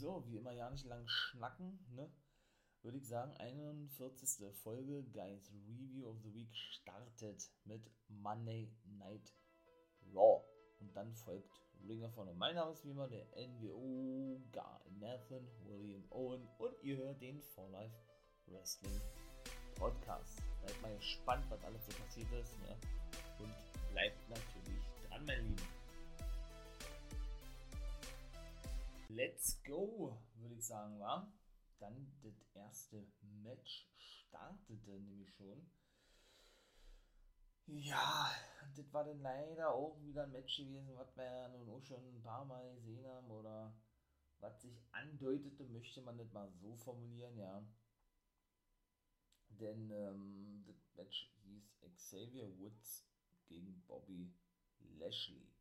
So, wie immer ja nicht lang schnacken, ne? Würde ich sagen, 41. Folge Guys Review of the Week startet mit Monday Night Raw. Und dann folgt Ring of. Mein Name ist wie immer der NWO Guy Nathan William Owen und ihr hört den For Life Wrestling Podcast. Bleibt mal gespannt, was alles so passiert ist. Ne? Und bleibt natürlich dran, mein Lieben. Let's go, würde ich sagen, war. Dann das erste Match startete nämlich schon. Ja, das war dann leider auch wieder ein Match gewesen, was wir ja nun auch schon ein paar Mal gesehen haben oder was sich andeutete, möchte man nicht mal so formulieren, ja. Denn ähm, das Match hieß Xavier Woods gegen Bobby Lashley.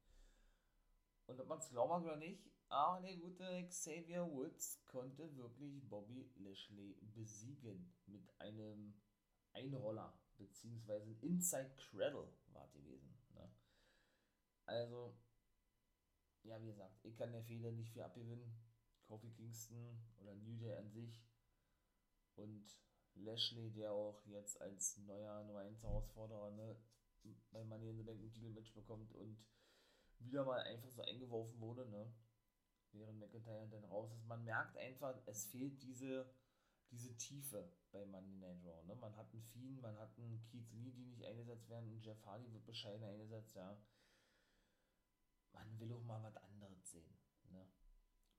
Und ob man es glauben oder nicht, aber der gute Xavier Woods konnte wirklich Bobby Lashley besiegen mit einem Einroller, beziehungsweise ein Inside Cradle war gewesen. Ne? Also, ja, wie gesagt, ich kann der Fehler nicht viel abgewinnen. Kofi Kingston oder New Day an sich und Lashley, der auch jetzt als neuer Nummer 1 Herausforderer ne, bei Money in the Bank ein Titelmatch bekommt und wieder mal einfach so eingeworfen wurde, ne? Während McIntyre dann raus ist. Man merkt einfach, es fehlt diese, diese Tiefe bei Monday Night Raw. Ne? Man hat einen Fiend, man hat einen Keith Lee, die nicht eingesetzt werden, ein Jeff Hardy wird bescheiden eingesetzt, ja. Man will auch mal was anderes sehen. Ne?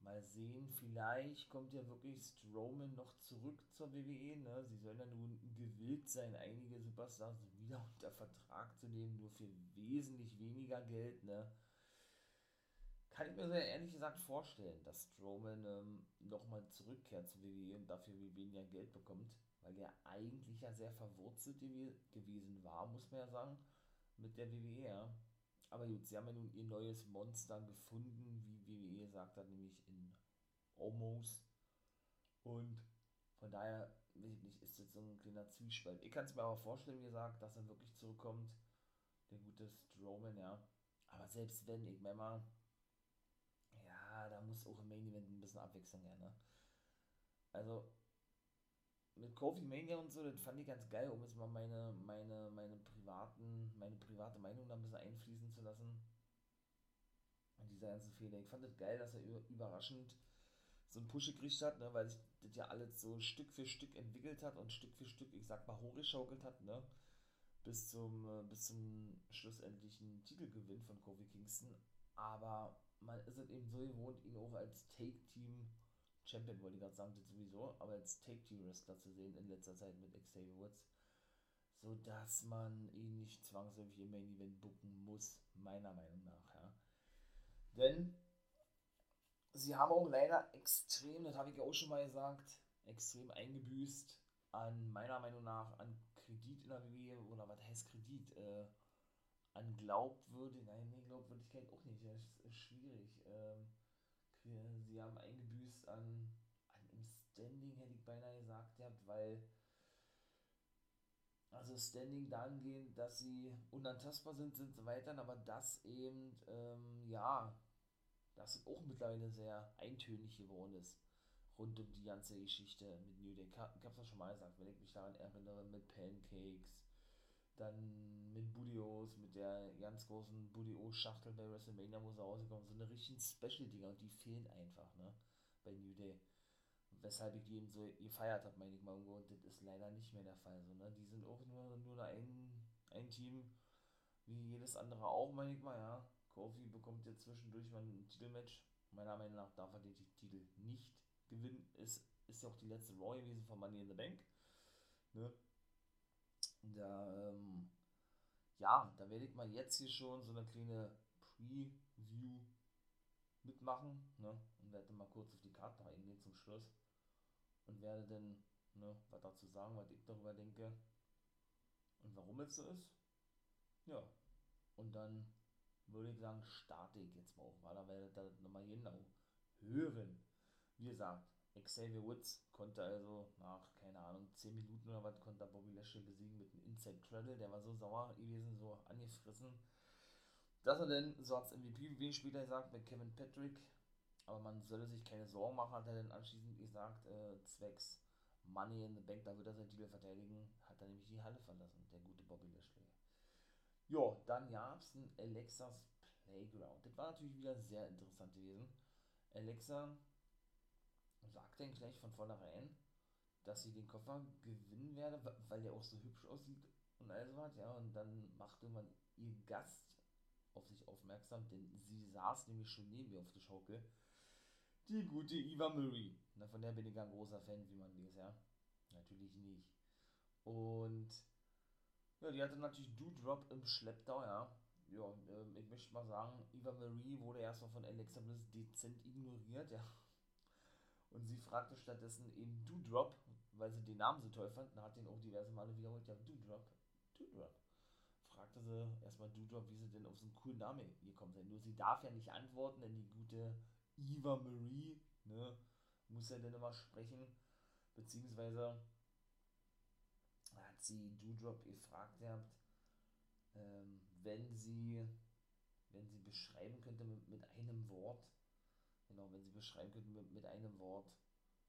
Mal sehen, vielleicht kommt ja wirklich Strowman noch zurück zur WWE. Ne? Sie sollen ja nun gewillt sein, einige Superstars wieder unter Vertrag zu nehmen, nur für wesentlich weniger Geld. Ne? Kann ich mir sehr ehrlich gesagt vorstellen, dass Strowman ähm, nochmal zurückkehrt zu WWE und dafür weniger Geld bekommt, weil er eigentlich ja sehr verwurzelt gewesen war, muss man ja sagen, mit der WWE. Aber gut, sie haben ja nun ihr neues Monster gefunden, wie WWE sagt hat, nämlich in Omos. Und von daher, nicht, ist jetzt so ein kleiner Zwiespalt. Ich kann es mir aber vorstellen, wie gesagt, dass er wirklich zurückkommt, der gute Strowman, ja. Aber selbst wenn, ich meine mal, da muss auch im Main Event ein bisschen Abwechslung her, ne? Also, mit Kofi Mania und so, das fand ich ganz geil, um jetzt mal meine, meine, meine privaten, meine private Meinung da ein bisschen einfließen zu lassen. Und dieser ganzen Fehler. Ich fand das geil, dass er überraschend so einen Push gekriegt hat, ne, weil sich das ja alles so Stück für Stück entwickelt hat und Stück für Stück, ich sag mal, hochgeschaukelt hat, ne? Bis zum, äh, bis zum schlussendlichen Titelgewinn von Kofi Kingston. Aber man ist es eben so gewohnt, ihn auch als Take-Team Champion, wollte ich gerade sagen, sowieso, aber als Take-Team-Wrestler zu sehen in letzter Zeit mit Xavier Woods, so dass man ihn nicht zwangsläufig im Main Event booken muss, meiner Meinung nach, ja. Denn sie haben auch leider extrem, das habe ich auch schon mal gesagt, extrem eingebüßt an meiner Meinung nach an Kredit in der WWE oder was heißt Kredit? Äh, an Glaubwürdigkeit, nein, nee, Glaubwürdigkeit auch nicht, das ist schwierig. Ähm, sie haben eingebüßt an, an im Standing, hätte ich beinahe gesagt, habt, weil also Standing dahingehend, dass sie unantastbar sind, sind sie weiter, aber das eben, ähm, ja, das auch mittlerweile sehr eintönig geworden ist rund um die ganze Geschichte mit New Day. Ich hab's ja schon mal gesagt, wenn ich mich daran erinnere, mit Pancakes, dann mit Budios, mit der ganz großen Budio-Schachtel bei WrestleMania, wo sie rausgekommen so eine richtigen Special-Dinger und die fehlen einfach, ne, bei New Day. Weshalb ich die eben so gefeiert habe, meine ich mal, und das ist leider nicht mehr der Fall, so, ne, die sind auch nur, nur ein, ein Team, wie jedes andere auch, meine ich mal, ja. Kofi bekommt jetzt zwischendurch mal ein Titelmatch. Meiner Meinung nach darf er den Titel nicht gewinnen. Ist, ist ja auch die letzte Raw gewesen von Money in the Bank. Ne? Da, ähm, ja, da werde ich mal jetzt hier schon so eine kleine Preview mitmachen, ne? Und werde mal kurz auf die Karte eingehen zum Schluss. Und werde dann, ne, was dazu sagen, was ich darüber denke. Und warum es so ist. Ja. Und dann würde ich sagen, starte ich jetzt mal auch, weil da werdet ihr nochmal genau hören. Wie gesagt, Xavier Woods konnte also nach, keine Ahnung, 10 Minuten oder was, konnte Bobby Lashley besiegen mit einem Inside Cradle. Der war so sauer gewesen, so angefressen, dass er dann so als MVP, wie später gesagt, mit Kevin Patrick aber man solle sich keine Sorgen machen, hat er dann anschließend gesagt, äh, zwecks Money in the Bank, da wird er seinen Titel verteidigen, hat er nämlich die Halle verlassen, der gute Bobby Lashley. Ja, dann gab es ein Alexas Playground. Das war natürlich wieder sehr interessant gewesen. Alexa sagt dann gleich von vornherein, dass sie den Koffer gewinnen werde, weil der auch so hübsch aussieht und all so was, ja. Und dann machte man ihr Gast auf sich aufmerksam, denn sie saß nämlich schon neben mir auf der Schaukel. Die gute Eva Marie. Na, von der bin ich ein großer Fan, wie man weiß, ja. Natürlich nicht. Und ja, die hatte natürlich Doodrop im Schlepptau, ja. Ja, ähm, ich möchte mal sagen, Eva Marie wurde erstmal von Alexa Bliss dezent ignoriert, ja. Und sie fragte stattdessen eben Doodrop, weil sie den Namen so toll fand, und hat den auch diverse Male wiederholt, ja, Doodrop, Doodrop. Fragte sie erstmal Doodrop, wie sie denn auf so einen coolen Namen gekommen sei. Nur sie darf ja nicht antworten, denn die gute Eva Marie, ne, muss ja dann immer sprechen, beziehungsweise hat sie Doodrop gefragt gehabt, ähm, wenn sie, wenn sie beschreiben könnte mit, mit einem Wort, genau, wenn sie beschreiben könnte mit, mit einem Wort,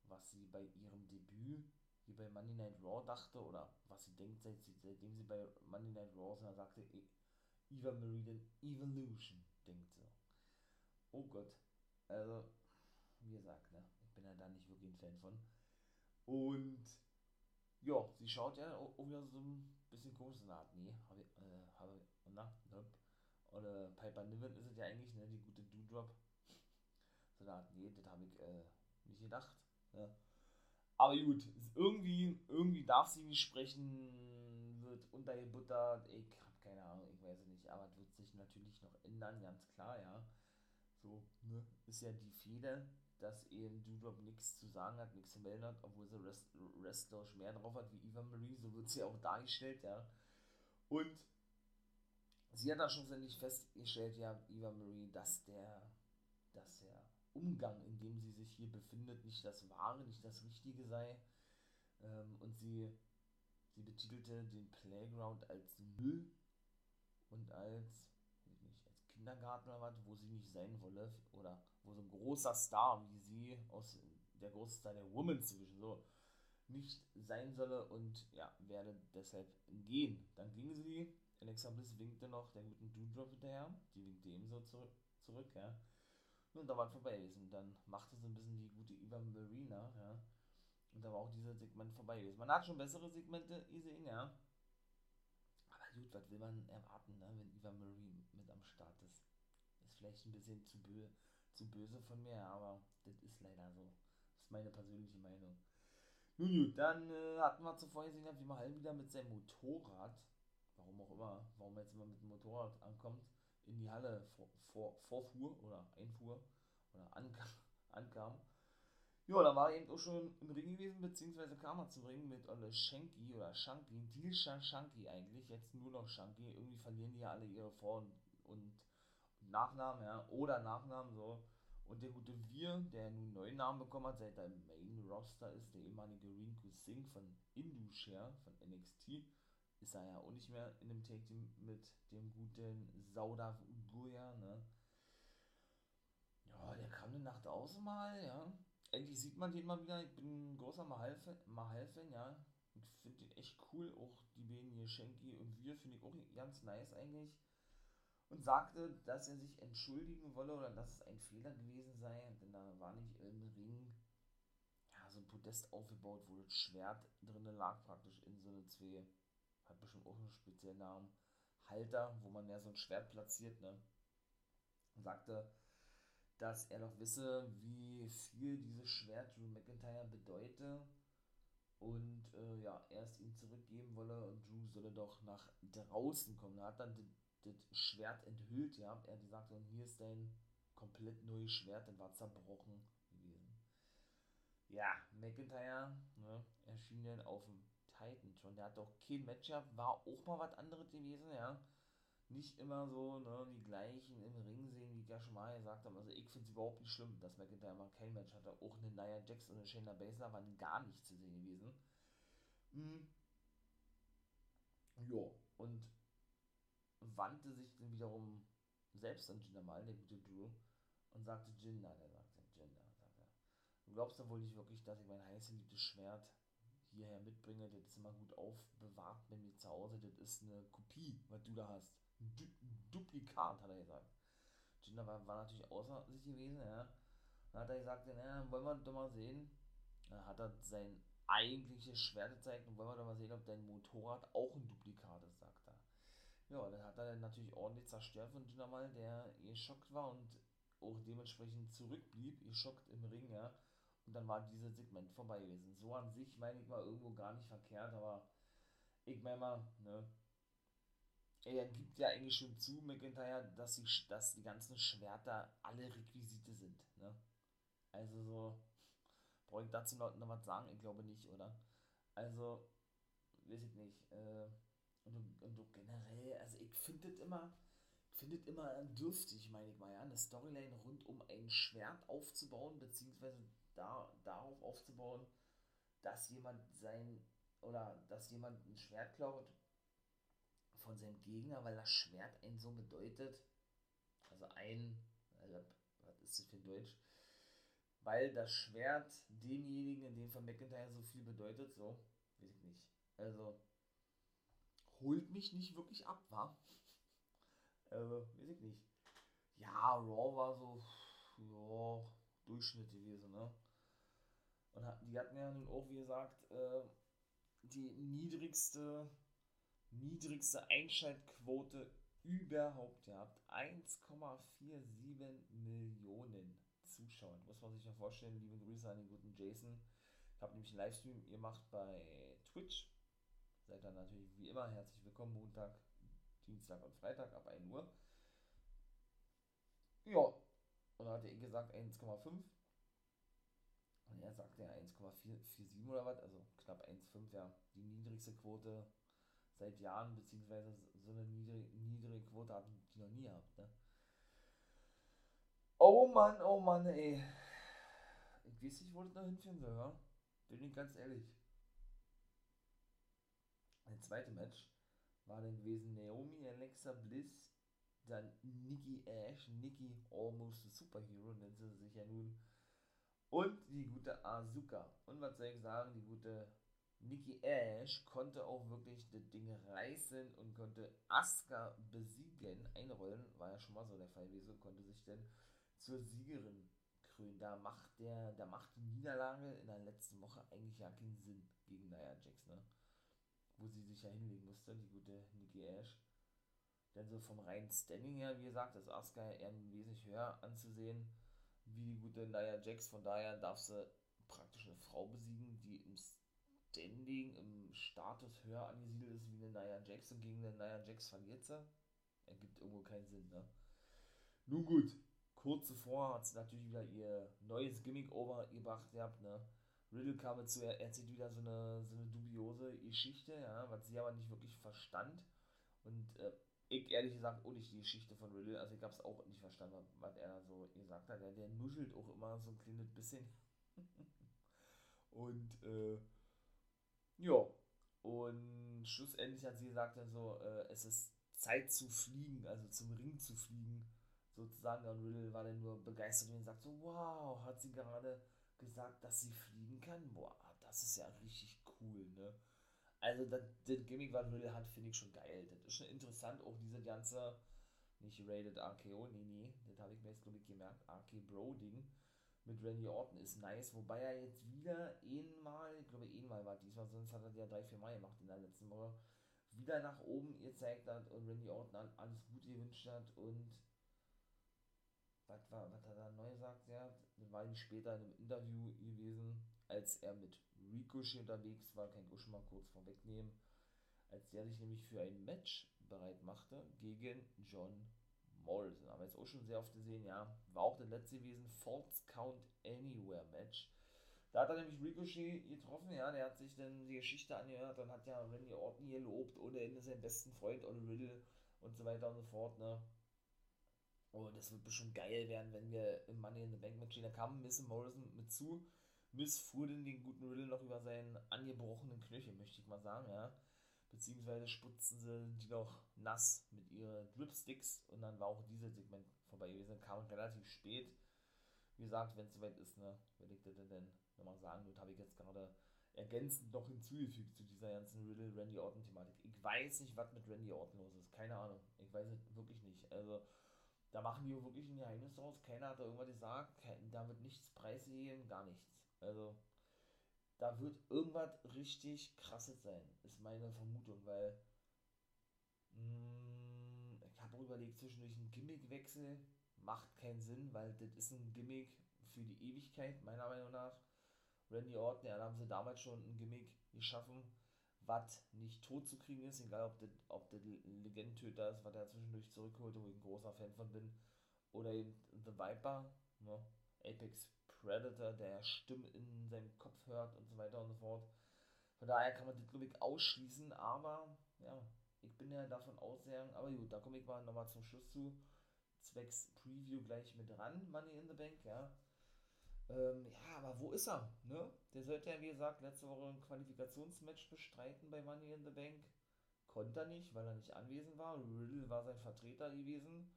was sie bei ihrem Debüt hier bei Monday Night Raw dachte oder was sie denkt, seit sie, seitdem sie bei Monday Night Raw und dann sagte e, Eva Marie den Evolution, denkt sie. Oh Gott, also, wie gesagt, ne, ich bin ja da nicht wirklich ein Fan von. Und ja, sie schaut ja auch wieder so ein bisschen komisch nach. Nee, habe ich, äh, habe, na, nope. Oder Piper Niven ist es ja eigentlich, ne, die gute Doodrop. Art, nee, das habe ich äh, nicht gedacht. Ne? Aber gut, irgendwie, irgendwie darf sie nicht sprechen, wird untergebuttert. Ich habe keine Ahnung, ich weiß es nicht. Aber es wird sich natürlich noch ändern, ganz klar, ja. So, ne, ist ja die Fehde dass eben Doudrop nichts zu sagen hat, nichts zu melden hat, obwohl sie Rest, wrestlerisch mehr drauf hat wie Eva Marie, so wird sie auch dargestellt, ja. Und sie hat da schlussendlich festgestellt, ja, Eva Marie, dass der, dass der Umgang, in dem sie sich hier befindet, nicht das Wahre, nicht das Richtige sei. Ähm, und sie, sie betitelte den Playground als Müll und als Kindergarten oder was, wo sie nicht sein wolle, oder wo so ein großer Star wie sie aus der große Star der Women's Division so nicht sein solle und ja, werde deshalb gehen. Dann ging sie, Alexa Bliss winkte noch der guten Doodrop hinterher, die winkte ebenso zurück, zurück ja. Und da war es vorbei gewesen. Dann machte sie ein bisschen die gute Eva Marina, ja. Und da war auch dieses Segment vorbei gewesen. Man hat schon bessere Segmente gesehen, ja gut, was will man erwarten, ne, wenn Eva Marie mit am Start ist? Ist vielleicht ein bisschen zu, bö zu böse von mir, aber das ist leider so. Das ist meine persönliche Meinung. Nun gut, dann äh, hatten wir zuvor gesehen, wie Mahal wieder mit seinem Motorrad, warum auch immer, warum jetzt immer mit dem Motorrad ankommt, in die Halle vor, vor, vorfuhr oder einfuhr oder ankam, ja, da war er eben auch schon im Ring gewesen, beziehungsweise kam er zum Ring mit Olle Shanky oder Shanky, Dilsha Shanky eigentlich, jetzt nur noch Shanky. Irgendwie verlieren die ja alle ihre Vor- und, Nachnamen, ja, oder Nachnamen, so. Und der gute Wir, der nun neuen Namen bekommen hat, seit er im Main Roster ist, der ehemalige Rinku Singh von Indushare, von NXT, ist er ja auch nicht mehr in dem Take Team mit dem guten Saudav Guya, ne. Ja, der kam eine Nacht aus mal, ja endlich sieht man den mal wieder. Ich bin ein großer Mahal-Fan, Mahal ja. Ich finde den echt cool. Auch die beiden hier, Schenki und wir, finde ich auch ganz nice eigentlich. Und sagte, dass er sich entschuldigen wolle oder dass es ein Fehler gewesen sei. Denn da war nicht im Ring ja, so ein Podest aufgebaut, wo das Schwert drin lag, praktisch in so eine zwei, hat bestimmt auch einen speziellen Namen, Halter, wo man ja so ein Schwert platziert, ne. Und sagte, dass er doch wisse, wie viel dieses Schwert Drew McIntyre bedeute und äh, ja, er es ihm zurückgeben wolle und Drew solle doch nach draußen kommen. Er hat dann das Schwert enthüllt, ja, er hat gesagt, und hier ist dein komplett neues Schwert, das war zerbrochen gewesen. Ja, McIntyre ne, erschien dann auf dem Titan schon. Der hat doch kein Matchup, war auch mal was anderes gewesen, ja nicht immer so ne, die gleichen im Ring sehen, wie ja schon mal gesagt habe. Also ich finde es überhaupt nicht schlimm, dass McIntyre mal kein Match hatte. Auch eine Nia Jax und eine Shayna Baszler waren gar nicht zu sehen gewesen. Mhm. Ja, und wandte sich dann wiederum selbst an Jinder mal, der gute Drew, und sagte Jinder, der sagte, du glaubst doch wohl nicht wirklich, dass ich mein heiß geliebtes Schwert hierher mitbringe. Das ist immer gut aufbewahrt bei mir zu Hause. Das ist eine Kopie, was du da hast. Du Duplikat, hat er gesagt. Jinder war, war natürlich außer sich gewesen, ja. Dann hat er gesagt, naja, wollen wir doch mal sehen. Dann hat er sein eigentliches Schwert gezeigt und wollen wir doch mal sehen, ob dein Motorrad auch ein Duplikat ist, sagt er. Ja, dann hat er dann natürlich ordentlich zerstört von Jinder mal, der geschockt war und auch dementsprechend zurückblieb, geschockt im Ring, ja. Und dann war dieses Segment vorbei gewesen. So an sich meine ich mal irgendwo gar nicht verkehrt, aber ich meine mal, ne, er gibt ja eigentlich schon zu, McIntyre, dass die, dass die ganzen Schwerter alle Requisite sind. Ne? Also so, brauche ich dazu noch, noch was sagen? Ich glaube nicht, oder? Also, weiß ich nicht. Äh, und, und, generell, also ich finde es immer, finde es immer dürftig, meine ich mal, ja, eine Storyline rund um ein Schwert aufzubauen, beziehungsweise da, darauf aufzubauen, dass jemand sein, oder dass jemand ein Schwert klaut von seinem Gegner, weil das Schwert einen so bedeutet. Also ein, also, was ist das für Deutsch? Weil das Schwert demjenigen, in dem von McIntyre so viel bedeutet, so, weiß ich nicht. Also, holt mich nicht wirklich ab, wa? Also, weiß ich nicht. Ja, Raw war so, ja, Durchschnitt gewesen, ne? Und die hatten ja nun auch, wie gesagt, äh, die niedrigste niedrigste Einschaltquote überhaupt gehabt. 1,47 Millionen Zuschauer. Muss man sich ja vorstellen. Liebe Grüße an den guten Jason. Ich habe nämlich einen Livestream gemacht bei Twitch. Seid dann natürlich wie immer herzlich willkommen. Montag, Dienstag und Freitag ab 1 Uhr. Ja, und da hatte ich gesagt 1,5. Er sagte ja 1,47 oder was, also knapp 1,5, ja, die niedrigste Quote seit Jahren, beziehungsweise so eine niedrige, niedrige Quote hatten die noch nie gehabt. Ne? Oh Mann, oh Mann, ey. Ich weiß nicht, wo das noch hinführen soll, wa? Bin ich ganz ehrlich. Ein zweites Match war dann gewesen Naomi, Alexa Bliss, dann Nikki Ash, Nikki Almost a Superhero, nennt sie sich ja nun. Und die gute Asuka. Und was soll ich sagen, die gute Nikki Ash konnte auch wirklich das Ding reißen und konnte Asuka besiegen, einrollen, war ja schon mal so der Fall gewesen, konnte sich dann zur Siegerin krönen. Da macht der, da macht die Niederlage in der letzten Woche eigentlich ja keinen Sinn gegen Nia Jax, ne? Wo sie sich ja hinlegen musste, die gute Nikki Ash. Denn so vom reinen Standing her, wie gesagt, ist Asuka eher wesentlich höher anzusehen wie die gute Nia Jax. Von daher darf sie praktisch eine Frau besiegen, die im Standing im Status höher angesiedelt ist wie eine Nia Jax und gegen eine Nia Jax verliert sie. Ergibt irgendwo keinen Sinn, ne? Nun gut, kurz zuvor hat sie natürlich wieder ihr neues Gimmick overgebracht gehabt, ne? Riddle kam dazu, er erzählt wieder so eine, so eine dubiose Geschichte, ja, was sie aber nicht wirklich verstand. Und äh, ich ehrlich gesagt auch nicht die Geschichte von Riddle, also ich habe es auch nicht verstanden, was er so gesagt hat. Der, der nuschelt auch immer so ein kleines bisschen. und äh, ja, und schlussendlich hat sie gesagt, also, äh, es ist Zeit zu fliegen, also zum Ring zu fliegen, sozusagen. Und Riddle war dann nur begeistert und sagt so, wow, hat sie gerade gesagt, dass sie fliegen kann? Boah, das ist ja richtig cool, ne? Also, das, das Gimmick, was Riddle hat, finde ich schon geil. Das ist schon interessant, auch diese ganze, nicht Rated RKO, nee, nee, das habe ich mir jetzt, glaube ich, gemerkt, RK Bro-Ding mit Randy Orton ist nice, wobei er jetzt wieder einmal, ich glaube einmal war diesmal, sonst hat er ja drei, vier Mal gemacht in der letzten Woche, wieder nach oben gezeigt hat und Randy Orton alles Gute gewünscht hat und was war, was hat er neu gesagt, ja, das war ihm später in einem Interview gewesen, als er mit Ricochet unterwegs war, kann ich auch schon mal kurz vorwegnehmen, als der sich nämlich für ein Match bereit machte gegen John Morrison. Haben wir jetzt auch schon sehr oft gesehen, ja. War auch der letzte gewesen, False Count Anywhere Match. Da hat er nämlich Ricochet getroffen, ja, der hat sich dann die Geschichte angehört, dann hat ja Randy Orton hier gelobt, ohne Ende seinen besten Freund, ohne Riddle und so weiter und so fort, ne. Und das wird bestimmt geil werden, wenn wir im Money in the Bank Match stehen. Da kam Miss Morrison mit zu. Miss fuhr den guten Riddle noch über seinen angebrochenen Knöchel, möchte ich mal sagen, ja beziehungsweise sputzten sie die noch nass mit ihren Dripsticks und dann war auch dieses Segment vorbei gewesen, kam relativ spät. wie gesagt, wenn es soweit ist, ne, werde ich das dann nochmal sagen. Das habe ich jetzt gerade ergänzend noch hinzugefügt zu dieser ganzen Riddle Randy Orton Thematik. Ich weiß nicht, was mit Randy Orton los ist. Keine Ahnung. Ich weiß es wirklich nicht. Also, da machen die wirklich ein Geheimnis draus. Keiner hat da irgendwas gesagt. Da wird nichts preisgegeben, gar nichts. Also, da wird irgendwas richtig krasses sein, ist meine Vermutung, weil mh, mm, ich habe überlegt, zwischendurch einen Gimmickwechsel macht keinen Sinn, weil das ist ein Gimmick für die Ewigkeit, meiner Meinung nach. Randy Orton, ja, da haben sie damals schon ein Gimmick geschaffen, was nicht tot zu kriegen ist, egal ob das, ob das Legendentöter ist, was er zwischendurch zurückholt, wo ich ein großer Fan von bin, oder eben The Viper, ne? Apex Predator, der Stimmen in seinem Kopf hört und so weiter und so fort. Von daher kann man das, glaube ich, ausschließen, aber ja, ich bin ja davon ausgegangen, aber gut, da komme ich mal nochmal zum Schluss zu. Zwecks Preview gleich mit ran, Money in the Bank, ja. Ähm, ja, aber wo ist er? Ne? Der sollte ja, wie gesagt, letzte Woche ein Qualifikationsmatch bestreiten bei Money in the Bank. Konnte er nicht, weil er nicht anwesend war. Riddle war sein Vertreter gewesen.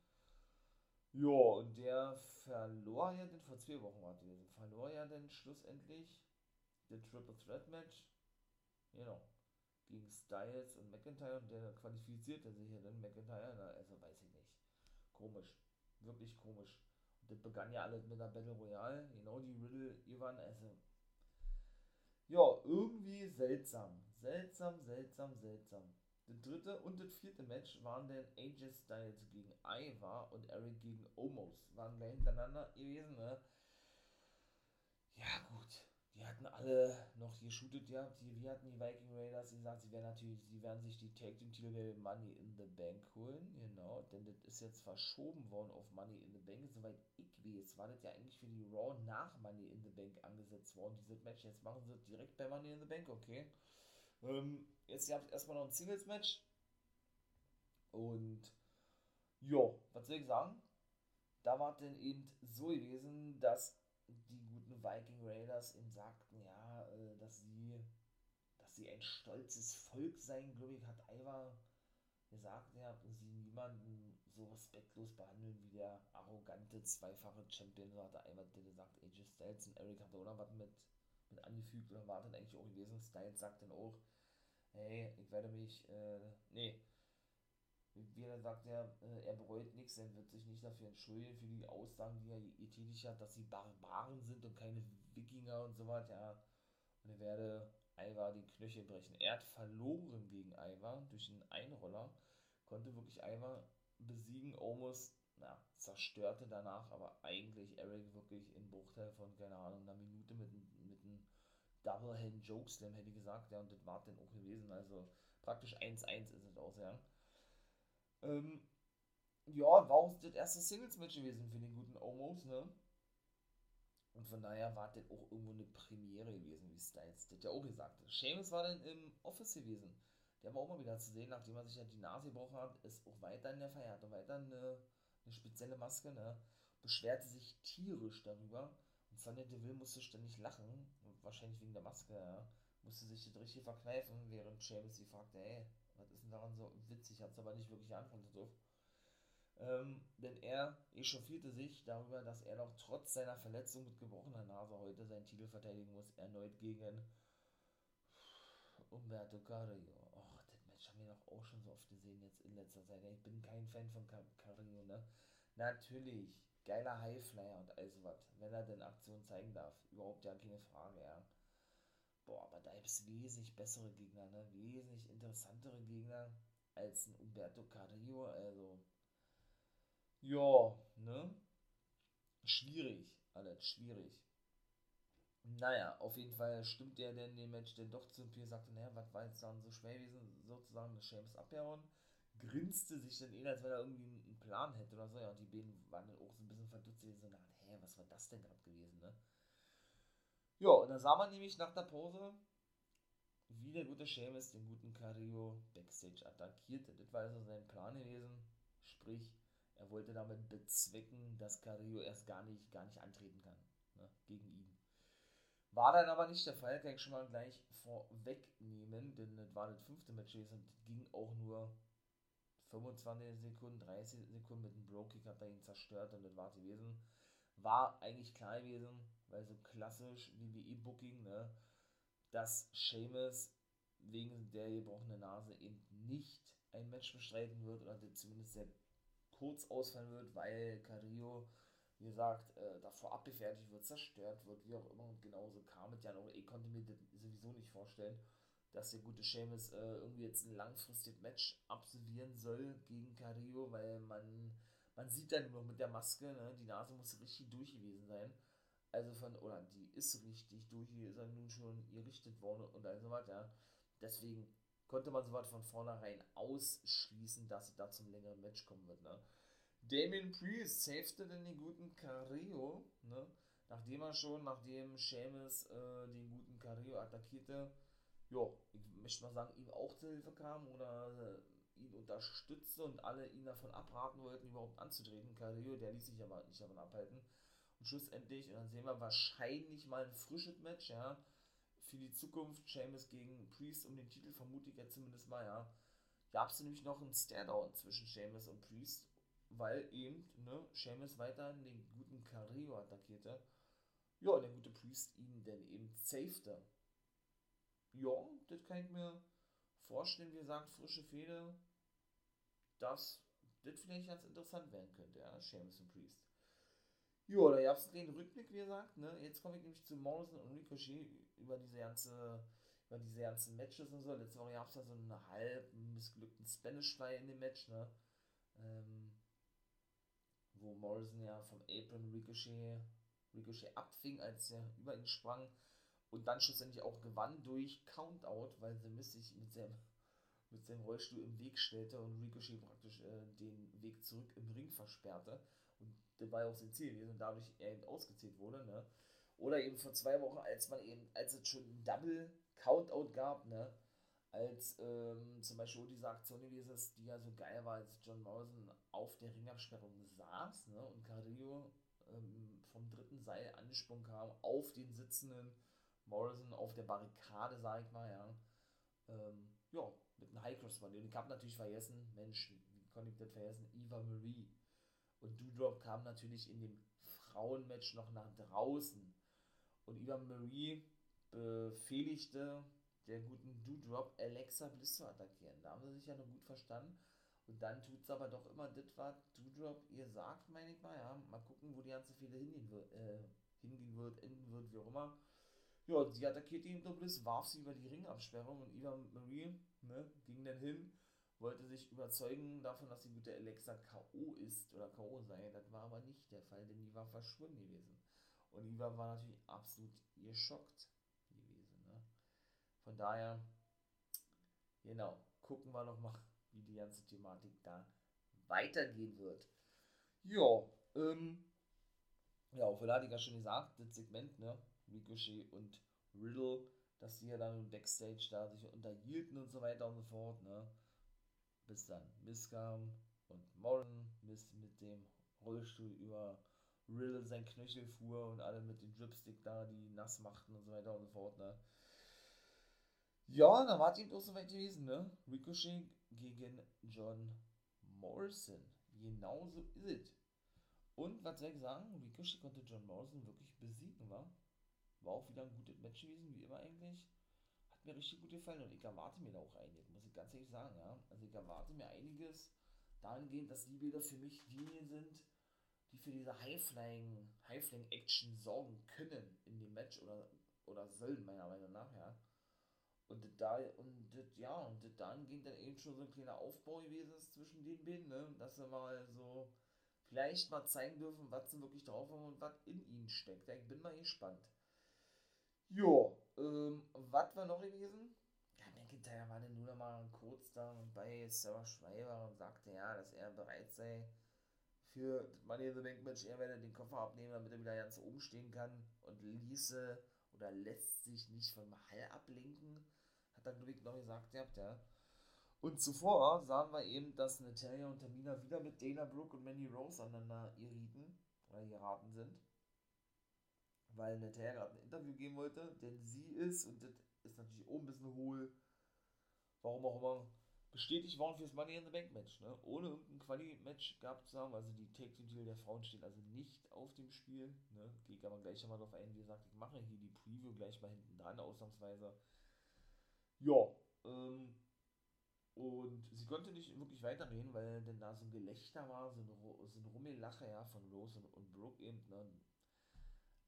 Ja, und der verlor ja dann, vor zwei Wochen war gewesen, verlor ja dann schlussendlich den Triple Threat Match. Genau. Gegen Styles und McIntyre und der qualifizierte sich ja dann McIntyre, na, also weiß ich nicht. Komisch. Wirklich komisch. Und das begann ja alles mit der Battle Royale, genau die Riddle, Ivan, also. Ja, irgendwie seltsam. Seltsam, seltsam, seltsam. Das dritte und das vierte Match waren dann AJ Styles gegen Iva und Eric gegen Omos. Waren gleich hintereinander gewesen, ne? Ja, gut. Die hatten alle noch geshootet, ja. Die, wir hatten die Viking Raiders gesagt, sie werden natürlich, sie werden sich die Tag Team Titel Money in the Bank holen, genau. Denn das ist jetzt verschoben worden auf Money in the Bank. Soweit ich weiß, war das ja eigentlich für die Raw nach Money in the Bank angesetzt worden, dieses Match. Jetzt machen sie direkt bei Money in the Bank, okay. Ähm, jetzt gab es erstmal noch ein Singles-Match. Und ja, was soll ich sagen? Da war denn eben so gewesen, dass die guten Viking Raiders eben sagten, ja, äh, dass sie, dass sie ein stolzes Volk seien, glaube ich, hat Ivar gesagt, ja, sie niemanden so respektlos behandeln wie der arrogante zweifache Champion, so hat Ivar gesagt, AJ Styles und Eric hat da auch noch was mit, mit angefügt oder war dann eigentlich auch gewesen. Styles sagt dann auch, hey, ich werde mich, äh, nee, wie er sagt, er, äh, er bereut nichts, er wird sich nicht dafür entschuldigen für die Aussagen, die er getätigt hat, dass sie Barbaren sind und keine Wikinger und so weiter, ja. Und er werde Ivar die Knöchel brechen. Er hat verloren gegen Ivar durch einen Einroller, konnte wirklich Ivar besiegen, Omos, na, zerstörte danach, aber eigentlich Eric wirklich in Bruchteil von, keine Ahnung, einer Minute mit, Double Hand Jokeslam, hätte ich gesagt, ja, und das war dann auch gewesen. Also praktisch 1-1 ist es aus, ja. Ähm, ja, war auch das erste Singles-Match gewesen für den guten Omos, ne? Und von daher war das auch irgendwo eine Premiere gewesen, wie Styles das ja auch gesagt hat. Seamus war dann im Office gewesen. Der war auch mal wieder zu sehen, nachdem er sich ja die Nase gebrochen hat, ist auch weiter in der Feier, hatte weiter eine, eine spezielle Maske, ne? Beschwerte sich tierisch darüber. Und Sonja Deville musste ständig lachen, wahrscheinlich wegen der Maske, ja. Musste sich das richtig verkneifen, während Seamus sie fragte, ey, was ist denn daran so witzig? Hat es aber nicht wirklich geantwortet auf. Ähm, denn er echauffierte sich darüber, dass er noch trotz seiner Verletzung mit gebrochener Nase heute seinen Titel verteidigen muss, erneut gegen Umberto Carrillo. Och, das Match haben wir doch auch schon so oft gesehen jetzt in letzter Zeit. Ich bin kein Fan von Car Carrillo, ne? Natürlich, geiler Highflyer und all sowas, wenn er denn Aktion zeigen darf. Überhaupt ja keine Frage, ja. Boah, aber da gibt es wesentlich bessere Gegner, ne? Wesentlich interessantere Gegner als ein Umberto Carrillo, also. Ja, ne? Schwierig, alles, schwierig. Naja, auf jeden Fall stimmt der denn dem Match denn doch zu viel, sagte, naja, was war jetzt dann so schwer gewesen, sozusagen das Shames abgehauen grinste sich dann eh, als wenn er irgendwie einen Plan hätte oder so. Ja, und die beiden waren dann auch so ein bisschen verdutzt, so, na, hä, was war das denn gerade gewesen, ne? Ja, und dann sah man nämlich nach der Pause, wie der gute Seamus den guten Cario Backstage attackierte. Das war also sein Plan gewesen. Sprich, er wollte damit bezwecken, dass Cario erst gar nicht, gar nicht antreten kann ne, gegen ihn. War dann aber nicht der Fall, kann ich schon mal gleich vorwegnehmen, denn das war das fünfte Match gewesen und ging auch nur 25 Sekunden, 30 Sekunden mit dem Bro-Kick hat er ihn zerstört und das war gewesen. war eigentlich klar gewesen, weil so klassisch WWE-Booking, ne, dass Sheamus wegen der gebrochenen Nase eben nicht ein Match bestreiten wird oder zumindest sehr kurz ausfallen wird, weil Carrillo, wie gesagt, äh, davor abgefertigt wird, zerstört wird, wie auch immer. Und genauso kam es ja noch. Ich konnte mir das sowieso nicht vorstellen, dass der gute Sheamus äh, irgendwie jetzt ein langfristiges Match absolvieren soll gegen Carrillo, weil man, man sieht dann nur mit der Maske, ne, die Nase muss richtig durch gewesen sein. Also von, oder die ist richtig durch, ist dann nun schon gerichtet worden und all so was, ja. Deswegen konnte man soweit von vornherein ausschließen, dass es da zum längeren Match kommen wird. Ne? Damien Priest safete denn den guten Carrillo, ne? nachdem er schon, nachdem Seamus äh, den guten Carrillo attackierte, ja, ich möchte mal sagen, ihm auch zur Hilfe kam oder äh, ihn unterstützte und alle ihn davon abraten wollten, überhaupt anzutreten. Carrillo, der ließ sich aber nicht davon abhalten. Und schlussendlich, und dann sehen wir wahrscheinlich mal ein frisches Match, ja, für die Zukunft Seamus gegen Priest um den Titel, vermute ich ja zumindest mal, ja. Gab es nämlich noch einen Stairdown zwischen Seamus und Priest, weil eben, ne, Seamus weiterhin den guten Carrillo attackierte. Ja, und der gute Priest ihn dann eben safete. Ja, das kann ich mir vorstellen, wie gesagt, frische Fehde, dass das vielleicht ganz interessant werden könnte, ja, Seamus und Priest. Ja, da gab es den Rückblick, wie gesagt, ne? Jetzt komme ich nämlich zu Morrison und Ricochet über diese ganze, über diese ganzen Matches und so. Letzte Woche gab es ja so einen halb missglückten Spanish Fly in dem Match, ne? Ähm, wo Morrison ja vom Apron Ricochet, Ricochet abfing, als er über ihn sprang und dann schlussendlich auch gewann durch Countout, weil The Miz sich mit seinem, mit seinem Rollstuhl im Weg stellte und Ricochet praktisch äh, den Weg zurück im Ring versperrte. Und ja auch sein Ziel gewesen und dadurch er eben ausgezählt wurde, ne? Oder eben vor zwei Wochen, als man eben, als es schon ein Double Countout gab, ne? Als ähm, zum Beispiel diese Aktion gewesen ist, die ja so geil war, als John Morrison auf der Ringabsperrung saß, ne? Und Carrillo ähm, vom dritten Seil angesprungen kam auf den sitzenden Morrison auf der Barrikade, sag ich mal, ja. Ähm, ja, mit einem High Cross Und ich habe natürlich vergessen, Mensch, wie konnte ich das vergessen? Eva Marie. Und Doudrop kam natürlich in dem Frauenmatch noch nach draußen. Und Eva Marie befehligte der guten Doudrop Alexa Bliss zu attackieren. Da haben sie sich ja noch gut verstanden. Und dann tut es aber doch immer das, was Doudrop ihr sagt, meine ich mal. Ja, mal gucken, wo die ganze Fehler hingehen wird, äh, hingehen wird, enden wird, wie auch immer. Ja, sie attackierte ihn Bliss, warf sie über die Ringabsperrung und Eva Marie ne, ging dann hin, wollte sich überzeugen davon, dass die gute Alexa K.O. ist oder K.O. sei. Das war aber nicht der Fall, denn die war verschwunden gewesen. Und Eva war natürlich absolut geschockt gewesen. Ne? Von daher, genau, gucken wir noch mal, wie die ganze Thematik da weitergehen wird. Ja, ähm, ja, hatte ich ja schon gesagt, das Segment, ne, Ricochet und Riddle, dass die ja dann im Backstage da sich unterhielten und so weiter und so fort, ne, bis dann Miss kam und Morgan Miss mit dem Rollstuhl über Riddle sein Knöchel fuhr und alle mit dem Dripstick da, die nass machten und so weiter und so fort, ne? Ja, da war es eben so weit gewesen, ne? Ricochet gegen John Morrison. Genauso ist es. Und was soll ich sagen? Ricochet konnte John Morrison wirklich besiegen, war? War auch wieder ein gutes Match gewesen, wie immer eigentlich. Hat mir richtig gut gefallen und ich erwarte mir da auch einiges, muss ich ganz ehrlich sagen, ja. Also ich erwarte mir einiges dahingehend, dass die Bilder für mich diejenigen sind, die für diese High-Flying, High-Flying-Action sorgen können in dem Match oder, oder sollen, meiner Meinung nach, ja. Und da, und das, ja, und das dahingehend dann eben schon so ein kleiner Aufbau gewesen ist zwischen den beiden, ne, dass sie mal so vielleicht mal zeigen dürfen, was sie wirklich drauf haben und was in ihnen steckt. Ja, ich bin mal gespannt. Jo, ähm, was war noch gewesen? Ja, McIntyre war dann nur noch mal kurz da bei Sarah Schreiber und sagte ja, dass er bereit sei, für Money in the Bank Match, er werde den Koffer abnehmen, damit er wieder ganz oben stehen kann und ließe oder lässt sich nicht vom Hall ablenken, hat dann Ludwig noch gesagt gehabt, ja. Und zuvor sahen wir eben, dass Natalia und Tamina wieder mit Dana Brooke und Mandy Rose aneinander irriten oder geraten sind. Weil Natalia gerade ein Interview geben wollte, denn sie ist, und das ist natürlich oben ein bisschen hohl, warum auch immer, bestätigt worden fürs Money in the Bank Match, ne? Ohne irgendein Quali-Match gehabt zu haben. Also die Take Team Titel der Frauen steht also nicht auf dem Spiel, ne? Gehe ich aber gleich nochmal drauf ein. Wie gesagt, ich mache hier die Preview gleich mal hinten dran, ausnahmsweise. Ja, ähm, und sie konnte nicht wirklich weiterreden, weil denn da so ein Gelächter war, so ein, so ein Rummellache, ja, von Rose und, und Brooke eben, ne?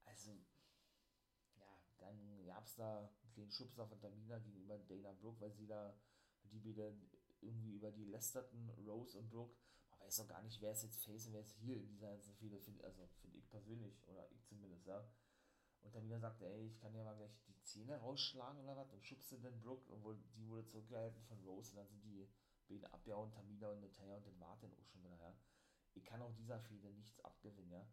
Also, ja, dann gab es da einen kleinen Schubser von Tamina gegenüber Dana Brooke, weil sie da die wieder irgendwie über die lästerten Rose und Brooke. Man weiß doch gar nicht, wer ist jetzt Face und wer ist hier in dieser ganzen Fehde, find, also finde ich persönlich, oder ich zumindest, ja. Und wieder sagte, ey, ich kann ja mal gleich die Zähne rausschlagen oder was, und schubste dann Brooke, obwohl die wurde zurückgehalten von Rose, und dann sind die beiden abgehauen, Tamina und Natalia, und war dann auch schon wieder, ja. Ich kann auch dieser Fehde nichts abgewinnen, ja.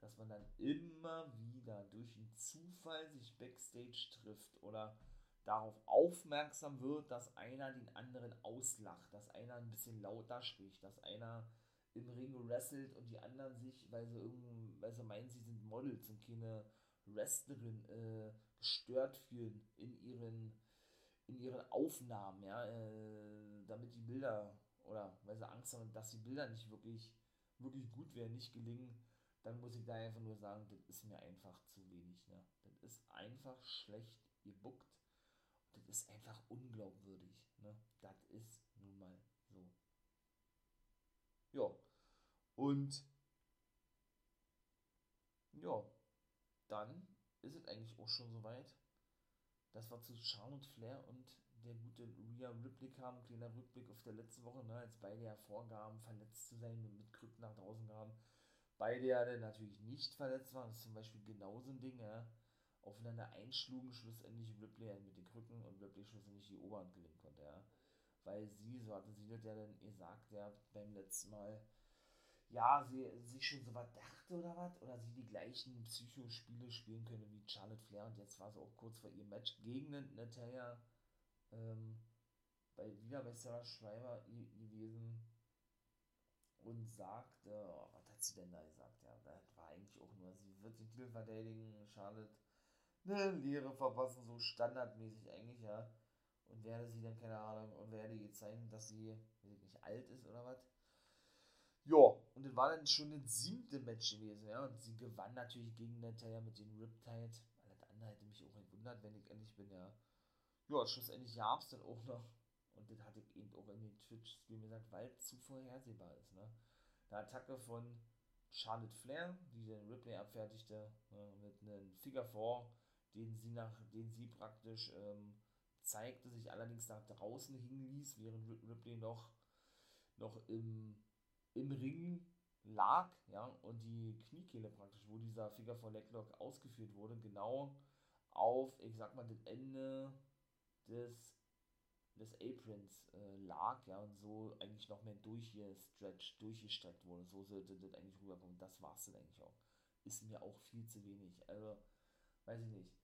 Dass man dann immer wieder durch einen Zufall sich Backstage trifft oder darauf aufmerksam wird, dass einer den anderen auslacht, dass einer ein bisschen lauter spricht, dass einer im Ring wrestelt und die anderen sich, weil sie irgendwie, weil sie meinen, sie sind Models und keine Wrestlerin äh, gestört fühlen in ihren in ihren Aufnahmen, ja, äh, damit die Bilder oder weil sie Angst haben, dass die Bilder nicht wirklich wirklich gut werden, nicht gelingen, dann muss ich da einfach nur sagen, das ist mir einfach zu wenig, ne? Das ist einfach schlecht gebuckt das ist einfach unglaubwürdig. Ne? Das ist nun mal so. Ja. Und ja, dann ist es eigentlich auch schon soweit. Das war zu Charlotte Flair und der gute Rhea Ripley kam. Kleiner Rückblick auf der letzte Woche, ne, als beide ja vorgaben, verletzt zu sein und mit Krücken nach draußen kamen. Beide ja dann natürlich nicht verletzt waren. Ist zum Beispiel genauso ein Ding, ja aufeinander einschlugen, schlussendlich Ripley mit den Krücken und Ripley schlussendlich die Oberhand gewinnen konnte, ja. Weil sie, so hatte sie das ja dann gesagt, ja, beim letzten Mal, ja, sie sich schon so was dachte oder was, oder sie die gleichen Psychospiele spielen können wie Charlotte Flair und jetzt war sie auch kurz vor ihrem Match gegen Natalia, ähm, bei, wieder bei Sarah Schreiber gewesen und sagte, oh, was hat sie denn da gesagt? Ja, das war eigentlich auch nur, sie wird den Titel verteidigen, Charlotte eine Lehre verpassen, so standardmäßig eigentlich, ja. Und werde sie dann, keine Ahnung, und werde ihr zeigen, dass sie wirklich alt ist oder was. Ja, und das war dann schon das siebte Match gewesen, ja. Und sie gewann natürlich gegen Natalia mit den Riptide. Alles andere hätte mich auch gewundert, wenn ich ehrlich bin, ja. Ja, schlussendlich gab es dann auch noch, und das hatte ich eben auch in den Twitch-Stream gesagt, weil es zu vorhersehbar ist, ne. Eine Attacke von Charlotte Flair, die den Ripley abfertigte, ne, mit einem Figure 4 den sie nach, den sie praktisch ähm, zeigte, sich allerdings nach draußen hinließ, während Ripley noch, noch im, im Ring lag, ja, und die Kniekehle praktisch, wo dieser Figure for Leglock ausgeführt wurde, genau auf, ich sag mal, das Ende des, des Aprons äh, lag, ja, und so eigentlich noch mehr durchgestretched, durchgestreckt wurde. So sollte das eigentlich rüberkommen. Das war es dann eigentlich auch. Ist mir auch viel zu wenig. Also, weiß ich nicht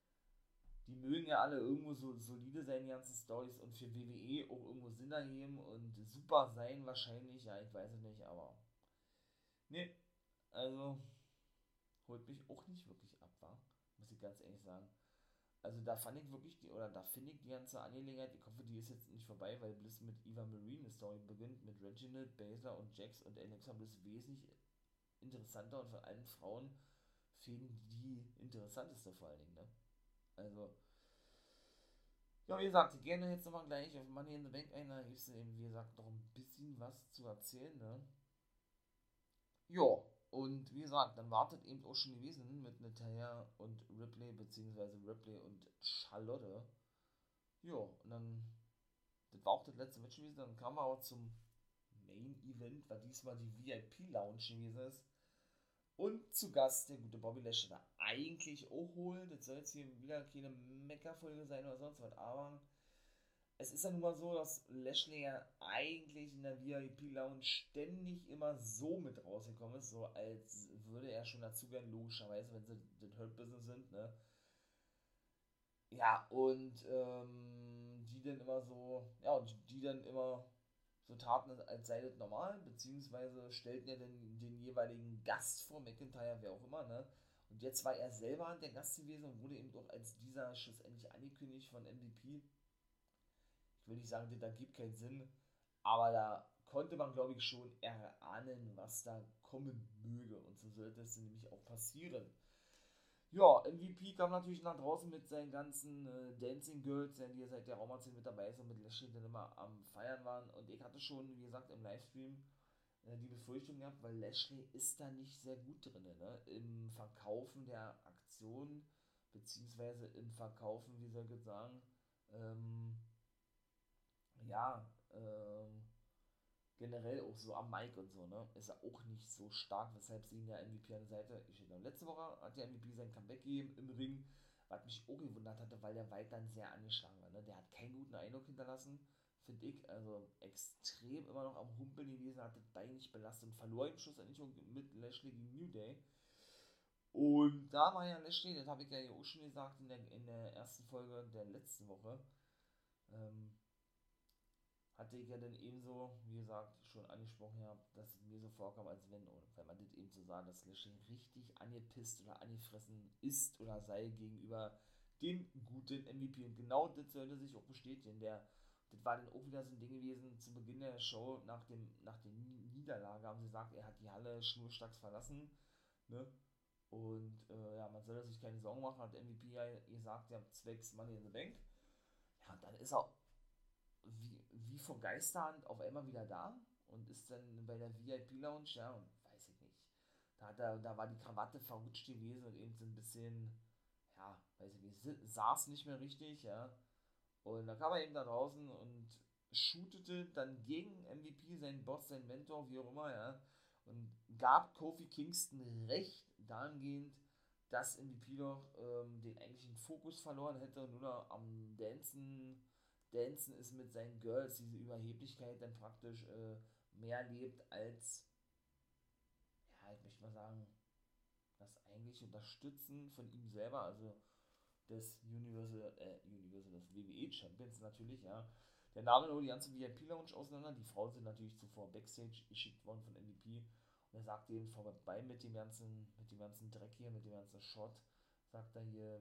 die mögen ja alle irgendwo so solide sein, die ganzen Stories und für WWE auch irgendwo Sinn ergeben und super sein wahrscheinlich, ja, ich weiß es nicht, aber ne, also holt mich auch nicht wirklich ab, war, muss ich ganz ehrlich sagen. Also da fand ich wirklich, die, oder da finde ich die ganze Angelegenheit, ich hoffe, die ist jetzt nicht vorbei, weil Bliss mit Eva Marine eine Story beginnt, mit Reginald, Baszler und Jax und Alexa Bliss wesentlich interessanter und von allen Frauen fehlen die interessanteste vor allen Dingen, ne? Also, ja, wie gesagt, gerne jetzt nochmal gleich auf Money in the Bank ein. Da gibt es eben, wie gesagt, noch ein bisschen was zu erzählen, ne? Ja, und wie gesagt, dann wartet eben auch schon gewesen mit Natalia und Ripley, beziehungsweise Ripley und Charlotte. Ja, und dann, das war auch das letzte Match gewesen. Dann kamen wir auch zum Main Event, war diesmal die VIP Lounge gewesen ist. Und zu Gast der gute Bobby Lashley da eigentlich auch holen. Das soll jetzt hier wieder keine Meckerfolge sein oder sonst was. Aber es ist ja nun mal so, dass Lashley ja eigentlich in der VIP-Lounge ständig immer so mit rausgekommen ist, so als würde er schon dazugehören, logischerweise, wenn sie das Hurt Business sind, ne? Ja, und ähm, die dann immer so, ja, und die dann immer so taten, als sei das normal, beziehungsweise stellten ja den, den jeweiligen Gast vor, McIntyre, wer auch immer, ne? Und jetzt war er selber der Gast gewesen und wurde eben doch als dieser schlussendlich angekündigt von MVP. Ich will nicht sagen, da gibt keinen Sinn, aber da konnte man, glaube ich, schon erahnen, was da kommen möge. Und so sollte es nämlich auch passieren. Ja, MVP kam natürlich nach draußen mit seinen ganzen äh, Dancing Girls, die ja seit der Raumerzählung mit dabei sind und mit Lashley dann immer am Feiern waren. Und ich hatte schon, wie gesagt, im Livestream äh, die Befürchtung gehabt, weil Lashley ist da nicht sehr gut drin, ne? Im Verkaufen der Aktion, beziehungsweise im Verkaufen, wie soll ich das sagen, ähm, ja, ähm, generell auch so am Mike und so, ne, ist er auch nicht so stark, weshalb sie ihn ja MVP an der Seite, ich glaube, letzte Woche hat der MVP sein Comeback gegeben im Ring, was mich auch gewundert hatte, weil der White dann sehr angeschlagen war, ne, der hat keinen guten Eindruck hinterlassen, finde ich, also extrem immer noch am Humpeln gewesen, hat das Bein nicht belastet und verlor im schlussendlich mit Lashley gegen New Day. Und da war ja Lashley, das habe ich ja auch schon gesagt in der, in der ersten Folge der letzten Woche, ähm, hatte ich ja dann ebenso, wie gesagt, schon angesprochen habe, dass es mir so vorkam, als wenn, wenn man das eben so sagen, dass Lashley richtig angepisst oder angefressen ist oder sei gegenüber dem guten MVP. Und genau das sollte sich auch bestätigen. Der, das war dann auch wieder so ein Ding gewesen, zu Beginn der Show, nach, dem, nach der Niederlage haben sie gesagt, er hat die Halle schnurstracks verlassen. Ne? Und äh, ja, man soll sich keine Sorgen machen, hat MVP ja gesagt, ja, zwecks Money in the Bank. Ja, und dann ist er wie, wie von Geisterhand auf einmal wieder da und ist dann bei der VIP-Lounge, ja, und weiß ich nicht. Da, hat er, da war die Krawatte verrutscht gewesen und eben so ein bisschen, ja, weiß ich nicht, saß nicht mehr richtig, ja. Und da kam er eben da draußen und shootete dann gegen MVP, seinen Boss, seinen Mentor, wie auch immer, ja, und gab Kofi Kingston recht dahingehend, dass MVP doch ähm, den eigentlichen Fokus verloren hätte und nur noch am Dancen Dancen ist mit seinen Girls, diese Überheblichkeit dann praktisch äh, mehr lebt als, ja, ich möchte mal sagen, das eigentlich Unterstützen von ihm selber, also des Universal, äh, Universal, des WWE Champions natürlich, ja. Der Name nur die ganze VIP-Lounge auseinander. Die Frauen sind natürlich zuvor Backstage geschickt worden von MVP. Und er sagt eben vorbei mit dem ganzen, mit dem ganzen Dreck hier, mit dem ganzen Shot, sagt er hier,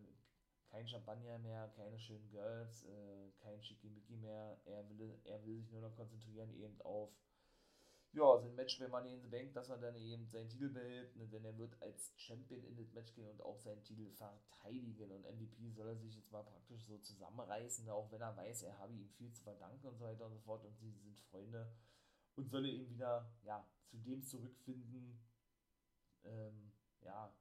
kein Champagner mehr, keine schönen Girls, äh, kein Schickimicki mehr. Er will, er will sich nur noch konzentrieren eben auf ja, sein Match Money in the Bank, dass er dann eben seinen Titel behält, ne, denn er wird als Champion in das Match gehen und auch seinen Titel verteidigen. Und MVP soll er sich jetzt mal praktisch so zusammenreißen, auch wenn er weiß, er habe ihm viel zu verdanken und so weiter und so fort und sie sind Freunde und solle ihn wieder ja, zu dem zurückfinden, ähm, ja,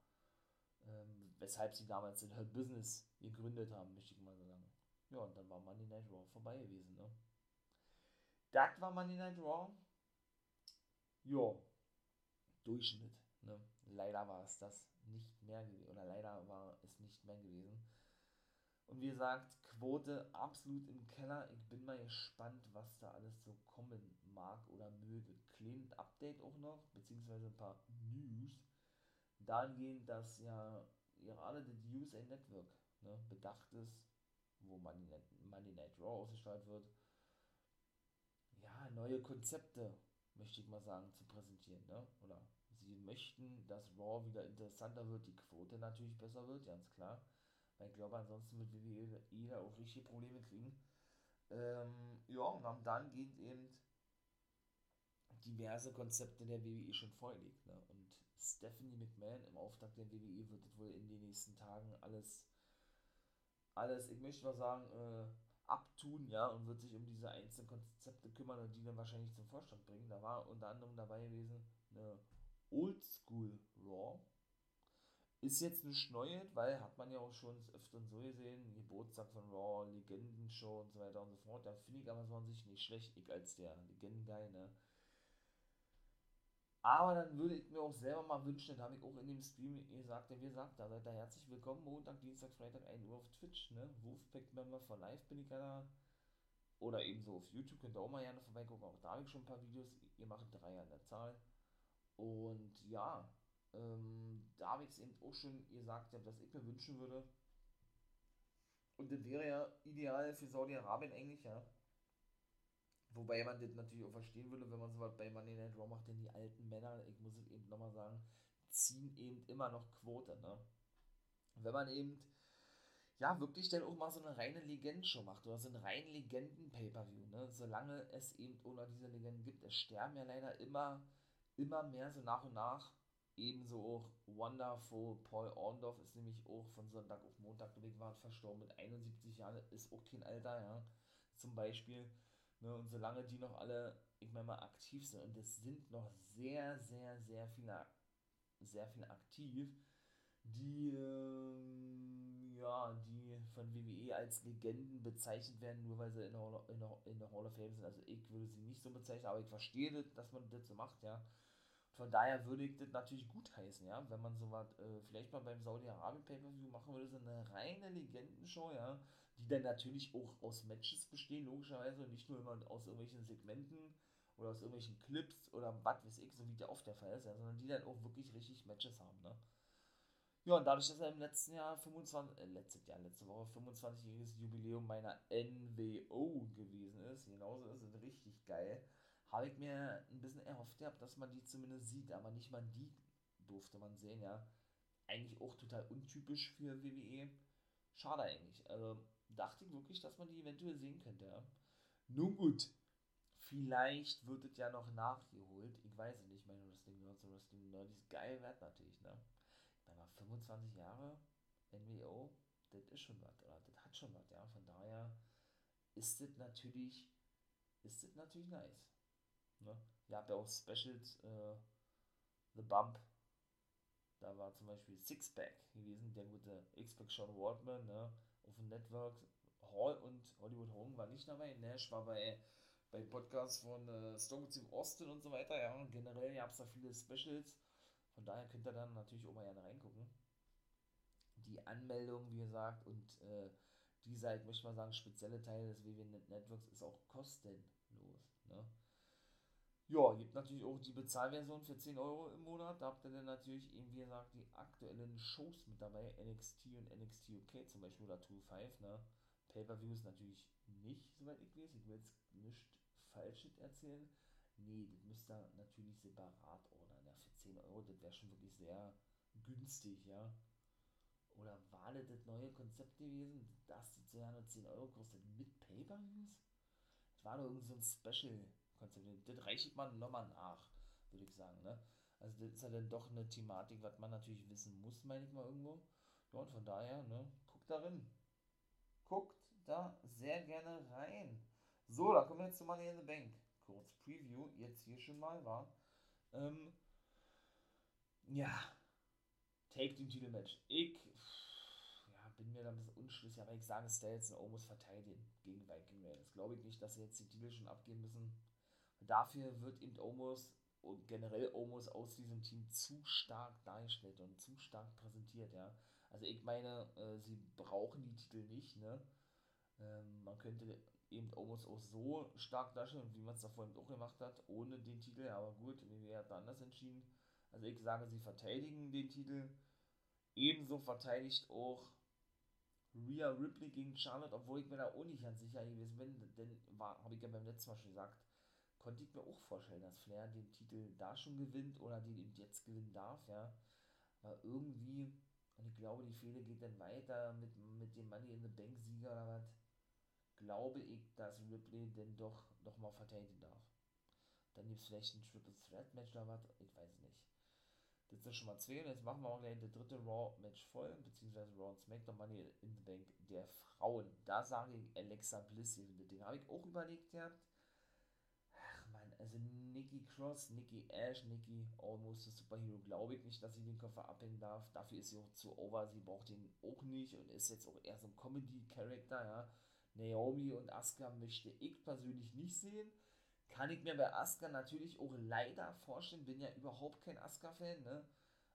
ähm, weshalb sie damals den Hurt Business gegründet haben, möchte ich mal sagen. Ja, und dann war Monday Night Raw vorbei gewesen, ne? Das war Monday Night Raw. Ja, Durchschnitt, ne? Leider war es das nicht mehr gewesen, oder leider war es nicht mehr gewesen. Und wie gesagt, Quote absolut im Keller. Ich bin mal gespannt, was da alles so kommen mag oder möge. Kleines Update auch noch, beziehungsweise ein paar News. Dahingehend, dass ja gerade das USA Network ne, bedacht ist, wo Money Night, Money Night Raw ausgestrahlt wird, ja, neue Konzepte, möchte ich mal sagen, zu präsentieren. Ne? Oder sie möchten, dass Raw wieder interessanter wird, die Quote natürlich besser wird, ganz klar. Weil ich glaube, ansonsten wird WWE da auch richtige Probleme kriegen. Ähm, ja, und haben dann geht eben diverse Konzepte der WWE schon vorgelegt. Ne? Und Stephanie McMahon im Auftrag der WWE wird es wohl in den nächsten Tagen alles alles, ich möchte mal sagen, äh, abtun, ja, und wird sich um diese einzelnen Konzepte kümmern und die dann wahrscheinlich zum Vorstand bringen. Da war unter anderem dabei gewesen eine Oldschool Raw. Ist jetzt nicht Neues, weil hat man ja auch schon öfter so gesehen, Geburtstag von Raw, Legendenshow und so weiter und so fort. Da finde ich aber so an sich nicht schlecht, ich als der Legenden-Guy, ne aber dann würde ich mir auch selber mal wünschen, das habe ich auch in dem Stream gesagt, ja, wie gesagt, da seid ihr herzlich willkommen, Montag, Dienstag, Freitag, 1 Uhr auf Twitch, ne? Wolfpack Member for Life bin ich ja da. Oder ebenso auf YouTube könnt ihr auch mal gerne vorbeigucken, auch da habe ich schon ein paar Videos, ihr macht drei an der Zahl. Und ja, ähm, da habe ich es eben auch schon gesagt, dass ich mir wünschen würde. Und das wäre ja ideal für Saudi-Arabien eigentlich, ja Wobei man das natürlich auch verstehen würde, wenn man sowas bei Money Night Raw macht, denn die alten Männer, ich muss es eben nochmal sagen, ziehen eben immer noch Quote, ne? Wenn man eben ja, wirklich dann auch mal so eine reine Legenden-Show macht oder so einen reinen Legenden-Pay-Per-View, ne? Solange es eben ohne diese Legenden gibt. Es sterben ja leider immer, immer mehr so nach und nach. Ebenso auch Wonderful Paul Orndorff ist nämlich auch von Sonntag auf Montag, glaube war verstorben mit 71 Jahren, ist auch kein Alter, ja. Zum Beispiel. Ne? Und solange die noch alle, ich meine mal, aktiv sind, und es sind noch sehr, sehr, sehr viele, sehr viele aktiv, die, ähm, ja, die von WWE als Legenden bezeichnet werden, nur weil sie in der, in, der, in der Hall of Fame sind. Also ich würde sie nicht so bezeichnen, aber ich verstehe, dass man das so macht, ja. Von daher würde ich das natürlich gut heißen, ja, wenn man sowas äh, vielleicht mal beim Saudi-Arabien Pay-Per-View machen würde, so eine reine Legendenshow, ja, die dann natürlich auch aus Matches bestehen, logischerweise, und nicht nur immer aus irgendwelchen Segmenten oder aus irgendwelchen Clips oder was weiß ich, so wie der oft der Fall ist, ja, sondern die dann auch wirklich richtig Matches haben, ne. Ja, und dadurch, dass er im letzten Jahr 25, äh, letztes Jahr, letzte Woche 25-jähriges Jubiläum meiner NWO gewesen ist, genauso ist es richtig geil, habe ich mir ein bisschen erhofft gehabt, dass man die zumindest sieht, aber nicht mal die durfte man sehen, ja. Eigentlich auch total untypisch für WWE. Schade eigentlich. Also dachte ich wirklich, dass man die eventuell sehen könnte, ja. Nun gut, vielleicht wird es ja noch nachgeholt. Ich weiß es nicht, meine Wrestling Nerds und Wrestling Nerds geil wert natürlich, ne 25 Jahre NWO, das ist schon was, oder das hat schon was, ja. Von daher ist das natürlich, ist das natürlich nice. Ne? Ihr habt ja auch Specials, äh, The Bump, da war zum Beispiel Sixpack gewesen, der gute X-Pac Sean Wardman, ne, auf dem Network. Hall und Hollywood Hogan war nicht dabei, Nash war bei bei Podcasts von äh, Stone Team Austin und so weiter, ja, und generell gab es da viele Specials, von daher könnt ihr dann natürlich auch mal gerne reingucken. Die Anmeldung, wie gesagt, und äh, dieser, ich möchte mal sagen, spezielle Teil des WW Networks ist auch kostenlos. Ne? Ja, gibt natürlich auch die Bezahlversion für 10 Euro im Monat. Da habt ihr dann natürlich eben, wie gesagt, die aktuellen Shows mit dabei. NXT und NXT UK zum Beispiel oder 2.5. Ne? Pay-Per-Views natürlich nicht, soweit ich weiß. Ich will jetzt nichts Falsches erzählen. Nee, das müsst ihr natürlich separat ordern. Ja, für 10 Euro, das wäre schon wirklich sehr günstig, ja. Oder war das das neue Konzept gewesen, dass das ja nur 10 Euro kostet mit Pay-Per-Views? Das war doch irgend so ein Special-Konzept. Das reicht man nochmal nach, würde ich sagen, ne? Also das ist ja dann doch eine Thematik, was man natürlich wissen muss, meine ich mal irgendwo. Ja, und von daher, ne, guckt darin. Guckt da sehr gerne rein. So, da kommen wir jetzt zu Money in the Bank kurz Preview jetzt hier schon mal war. Ähm, ja, Take Team Titelmatch. Ich ja, bin mir da ein bisschen unschlüssig, aber ich sage, Styles und Omos verteidigen gegen Viking Raiders. Glaube ich nicht, dass sie jetzt die Titel schon abgeben müssen. Dafür wird eben Omos und generell Omos aus diesem Team zu stark dargestellt und zu stark präsentiert, ja. Also ich meine, äh, sie brauchen die Titel nicht, ne? Ähm, man könnte eben Omos auch so stark darstellen, wie man es da vorhin auch gemacht hat, ohne den Titel, aber gut, WWE hat da anders entschieden. Also ich sage, sie verteidigen den Titel. Ebenso verteidigt auch Rhea Ripley gegen Charlotte, obwohl ich mir da auch nicht ganz sicher gewesen bin, denn habe ich ja beim letzten Mal schon gesagt, konnte ich mir auch vorstellen, dass Flair den Titel da schon gewinnt oder den eben jetzt gewinnen darf, ja. Aber irgendwie, und ich glaube, die Fehde geht dann weiter mit, mit dem Money in the Bank Sieger oder was glaube ich, dass Ripley denn doch nochmal verteidigen darf. Dann gibt es vielleicht ein Triple Threat Match oder was, ich weiß nicht. Das ist schon mal zwei. Jetzt machen wir auch gleich das dritte Raw-Match voll, beziehungsweise Raw und SmackDown Money in the Bank der Frauen. Da sage ich Alexa Bliss das Ding. Habe ich auch überlegt gehabt. Man, also Nikki Cross, Nikki Ash, Nikki Almost a Superhero, glaube ich nicht, dass sie den Koffer abhängen darf. Dafür ist sie auch zu over, sie braucht den auch nicht und ist jetzt auch eher so ein Comedy-Charakter, ja. Naomi und Asuka möchte ich persönlich nicht sehen. Kann ich mir bei Asuka natürlich auch leider vorstellen, bin ja überhaupt kein Asuka-Fan, ne?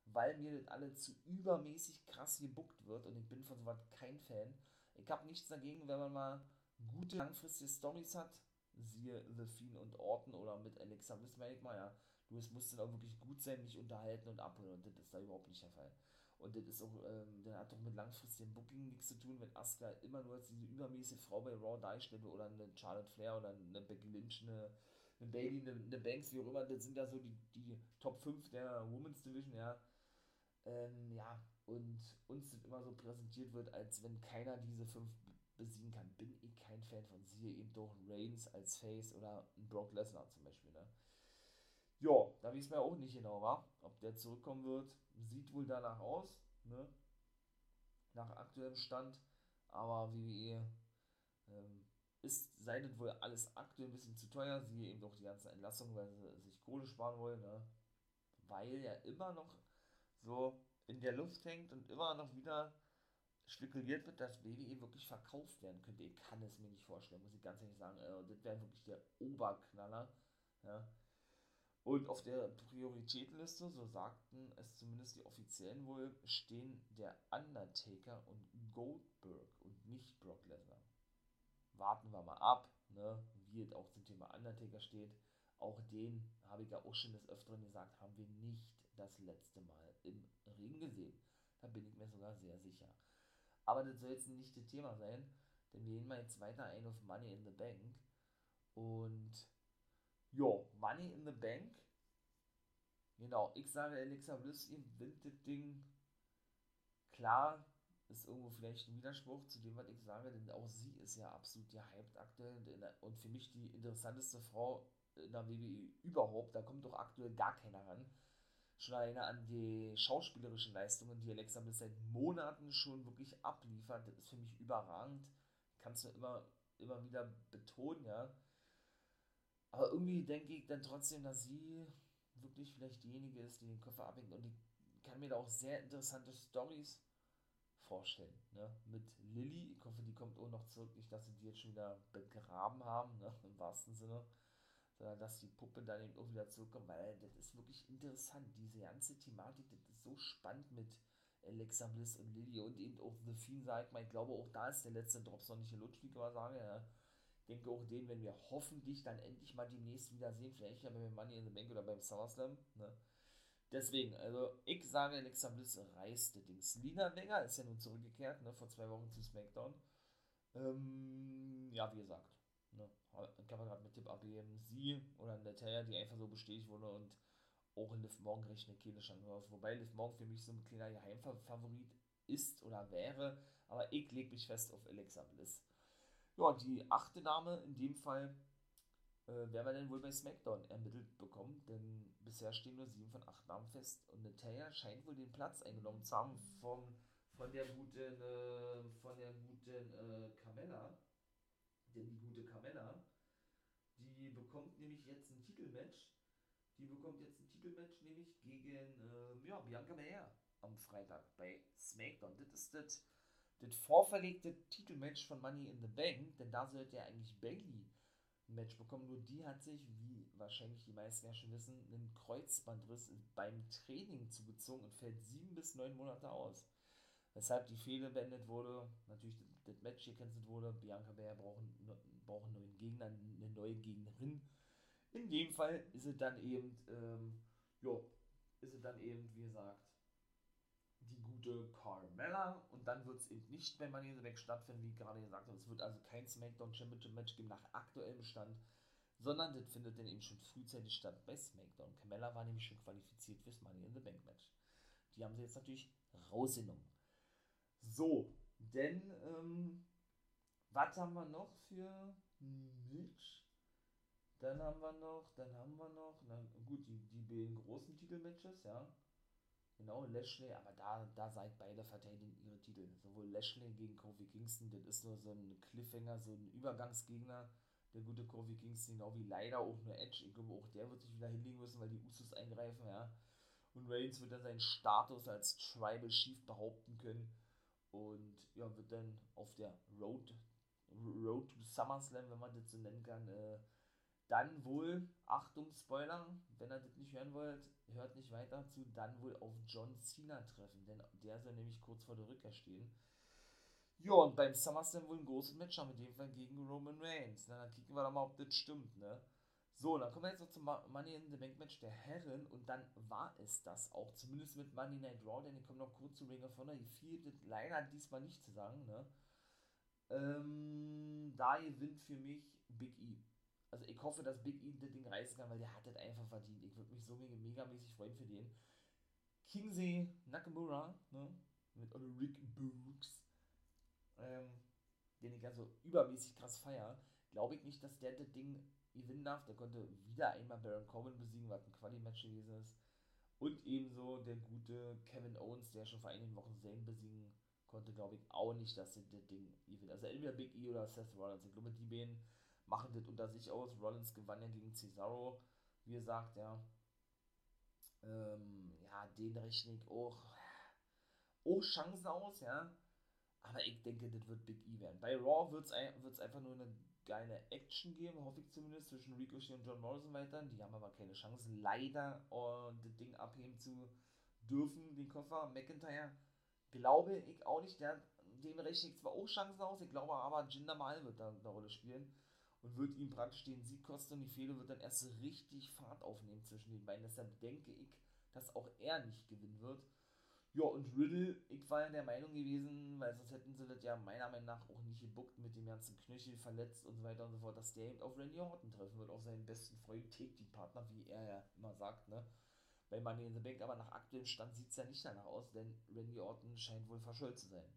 Weil mir das alle zu übermäßig krass gebuckt wird und ich bin von sowas kein Fan. Ich habe nichts dagegen, wenn man mal gute langfristige Stories hat, siehe The Fiend und Orton oder mit Alexa Bliss, meine ich mal, ja. Du, es muss dann auch wirklich gut sein, mich unterhalten und abholen und das ist da überhaupt nicht der Fall. Und das ist auch, ähm, das hat doch mit langfristigem Booking nichts zu tun, wenn Asuka immer nur als diese übermäßige Frau bei Raw darstellt oder eine Charlotte Flair oder eine Becky Lynch, eine, eine Bailey, eine, eine Banks, wie auch immer, das sind ja so die, die Top 5 der Women's Division, ja. Ähm, ja, und uns immer so präsentiert wird, als wenn keiner diese fünf besiegen kann, bin ich kein Fan von. Siehe eben doch Reigns als Face oder Brock Lesnar zum Beispiel. Ne? Ja, da wissen wir auch nicht genau, wa? ob der zurückkommen wird. Sieht wohl danach aus, ne? nach aktuellem Stand. Aber WWE ähm, ist, sei das wohl alles aktuell ein bisschen zu teuer. Siehe eben doch die ganze Entlassung, weil sie sich Kohle sparen wollen. Ne? Weil ja immer noch so in der Luft hängt und immer noch wieder spekuliert wird, dass WWE wirklich verkauft werden könnte. Ich kann es mir nicht vorstellen, muss ich ganz ehrlich sagen. Also, das wäre wirklich der Oberknaller. Ja. Und auf der Prioritätenliste, so sagten es zumindest die Offiziellen wohl, stehen der Undertaker und Goldberg und nicht Brock Lesnar. Warten wir mal ab, ne, wie es auch zum Thema Undertaker steht. Auch den, habe ich ja auch schon des Öfteren gesagt, haben wir nicht das letzte Mal im Ring gesehen. Da bin ich mir sogar sehr sicher. Aber das soll jetzt nicht das Thema sein, denn wir gehen mal jetzt weiter ein auf Money in the Bank. Und ja, Money in the Bank. Genau, ich sage, Alexa Bliss gewinnt das Ding. Klar, ist irgendwo vielleicht ein Widerspruch zu dem, was ich sage, denn auch sie ist ja absolut gehypt aktuell und für mich die interessanteste Frau in der WWE überhaupt. Da kommt doch aktuell gar keiner ran schon alleine an die schauspielerischen Leistungen, die Alexa Bliss seit Monaten schon wirklich abliefert. Das ist für mich überragend. Kannst du immer, immer wieder betonen, ja. Aber irgendwie denke ich dann trotzdem, dass sie wirklich vielleicht diejenige ist, die den Koffer abhängt. Und ich kann mir da auch sehr interessante Stories vorstellen. Ne? Mit Lilly, ich hoffe, die kommt auch noch zurück. Nicht, dass sie die jetzt schon wieder begraben haben, ne? im wahrsten Sinne sondern dass die Puppe dann eben auch wieder zurückkommt, weil das ist wirklich interessant. Diese ganze Thematik, das ist so spannend mit Alexa Bliss und Lily und eben auch The Fiend, sagt man. Ich glaube, auch da ist der letzte Drops noch nicht gelutscht, wie ich mal sage. Ja. Ich denke auch den, wenn wir hoffentlich dann endlich mal demnächst wieder sehen, vielleicht ja beim Money in the Bank oder beim SummerSlam. Ne? Deswegen, also ich sage, Alexa Bliss reißt das Ding. Lina Vega ist ja nun zurückgekehrt, ne, vor zwei Wochen zu SmackDown. Ähm, ja, wie gesagt, Ne? Kann man gerade mit Tipp abgeben. Sie oder Natalia, die einfach so bestätigt wurde und auch in Liv Morgan recht eine kleine Chance aus. Wobei Liv Morgan für mich so ein kleiner Geheimfavorit ist oder wäre, aber ich lege mich fest auf Alexa Bliss. Ja, die achte Dame in dem Fall äh, werden wir denn wohl bei SmackDown ermittelt bekommen, denn bisher stehen nur sieben von acht Namen fest und Natalia scheint wohl den Platz eingenommen zu haben vom, von der guten, äh, von der guten äh, Carmella denn die gute Carmella, die bekommt nämlich jetzt ein Titelmatch. Die bekommt jetzt ein Titelmatch, nämlich gegen äh, ja, Bianca Belair am Freitag bei SmackDown. Das ist das, das vorverlegte Titelmatch von Money in the Bank, denn da sollte ja eigentlich Bailey ein Match bekommen. Nur die hat sich, wie wahrscheinlich die meisten ja schon wissen, einen Kreuzbandriss beim Training zugezogen und fällt sieben bis neun Monate aus. Weshalb die Fehde beendet wurde. Natürlich das Match gecancelt wurde. Bianca Belair braucht, braucht neuen Gegner, eine neue Gegnerin. In dem Fall ist es dann eben, ähm, jo, ist es dann eben, wie gesagt, die gute Carmella und dann wird es eben nicht bei Money in the Bank stattfinden, wie gerade gesagt habe. Es wird also kein SmackDown Championship Match geben nach aktuellem Stand, sondern das findet dann eben schon frühzeitig statt bei SmackDown. Carmella war nämlich schon qualifiziert fürs Money in the Bank Match. Die haben sie jetzt natürlich rausgenommen. So, denn, ähm, was haben wir noch für Match? Dann haben wir noch, dann haben wir noch, na gut, die, die beiden großen Titelmatches, ja. Genau, Lashley, aber da, da seid beide verteidigen ihre Titel. Sowohl Lashley gegen Kofi Kingston, das ist nur so ein Cliffhanger, so ein Übergangsgegner. Der gute Kofi Kingston, genau wie leider auch nur Edge. Ich glaube, auch der wird sich wieder hinlegen müssen, weil die Usos eingreifen, ja. Und Reigns wird dann seinen Status als Tribal Chief behaupten können und ja, wird dann auf der Road, Road to SummerSlam, wenn man das so nennen kann, äh, dann wohl, Achtung, Spoiler, wenn ihr das nicht hören wollt, hört nicht weiter zu, dann wohl auf John Cena treffen, denn der soll nämlich kurz vor der Rückkehr stehen. Ja, und beim SummerSlam wohl ein großes Match haben, in dem Fall gegen Roman Reigns. Na, dann kicken wir doch mal, ob das stimmt, ne? So, dann kommen wir jetzt noch zum Money in the Bank Match der Herren und dann war es das auch, zumindest mit Money Night Raw, denn ich komme noch kurz zu Ring of Honor, die fiel leider diesmal nicht zu sagen, ne? Ähm, da gewinnt für mich Big E. Also ich hoffe, dass Big E das Ding reißen kann, weil der hat das einfach verdient. Ich würde mich so mega, megamäßig freuen für den. Kingsey Nakamura, ne? mit Rick Books, ähm, den ich also übermäßig krass feier, glaube ich nicht, dass der das Ding gewinnen darf. Der konnte wieder einmal Baron Corbin besiegen, was ein Quali-Match gewesen ist. Und ebenso der gute Kevin Owens, der schon vor einigen Wochen Zane besiegen konnte, glaube ich auch nicht, dass das Ding gewinnt. Also entweder Big E oder Seth Rollins. Ich glaube, die beiden machen das unter sich aus. Rollins gewann ja gegen Cesaro, wie gesagt, ja. Ähm, ja, den rechne ich auch, auch Chancen aus, ja. Aber ich denke, das wird Big E werden. Bei Raw wird es einfach nur eine geile Action geben, hoffe ich zumindest, zwischen Ricochet und John Morrison weiter. Die haben aber keine Chance, leider uh, das Ding abheben zu dürfen, den Koffer. McIntyre glaube ich auch nicht. Der, den rechne ich zwar auch Chancen aus, ich glaube aber, Jinder Mal wird da eine Rolle spielen und wird ihm praktisch den Sieg kosten und die Fehde wird dann erst richtig Fahrt aufnehmen zwischen den beiden. Deshalb denke ich, dass auch er nicht gewinnen wird. Ja, und Riddle, ich war ja der Meinung gewesen, weil sonst hätten sie das ja meiner Meinung nach auch nicht gebuckt mit dem ganzen Knöchel verletzt und so weiter und so fort, dass der eben auf Randy Orton treffen wird, auf seinen besten Freund, take die Partner, wie er ja immer sagt, ne? Bei Money in the Bank, aber nach aktuellem Stand sieht es ja nicht danach aus, denn Randy Orton scheint wohl verschollen zu sein.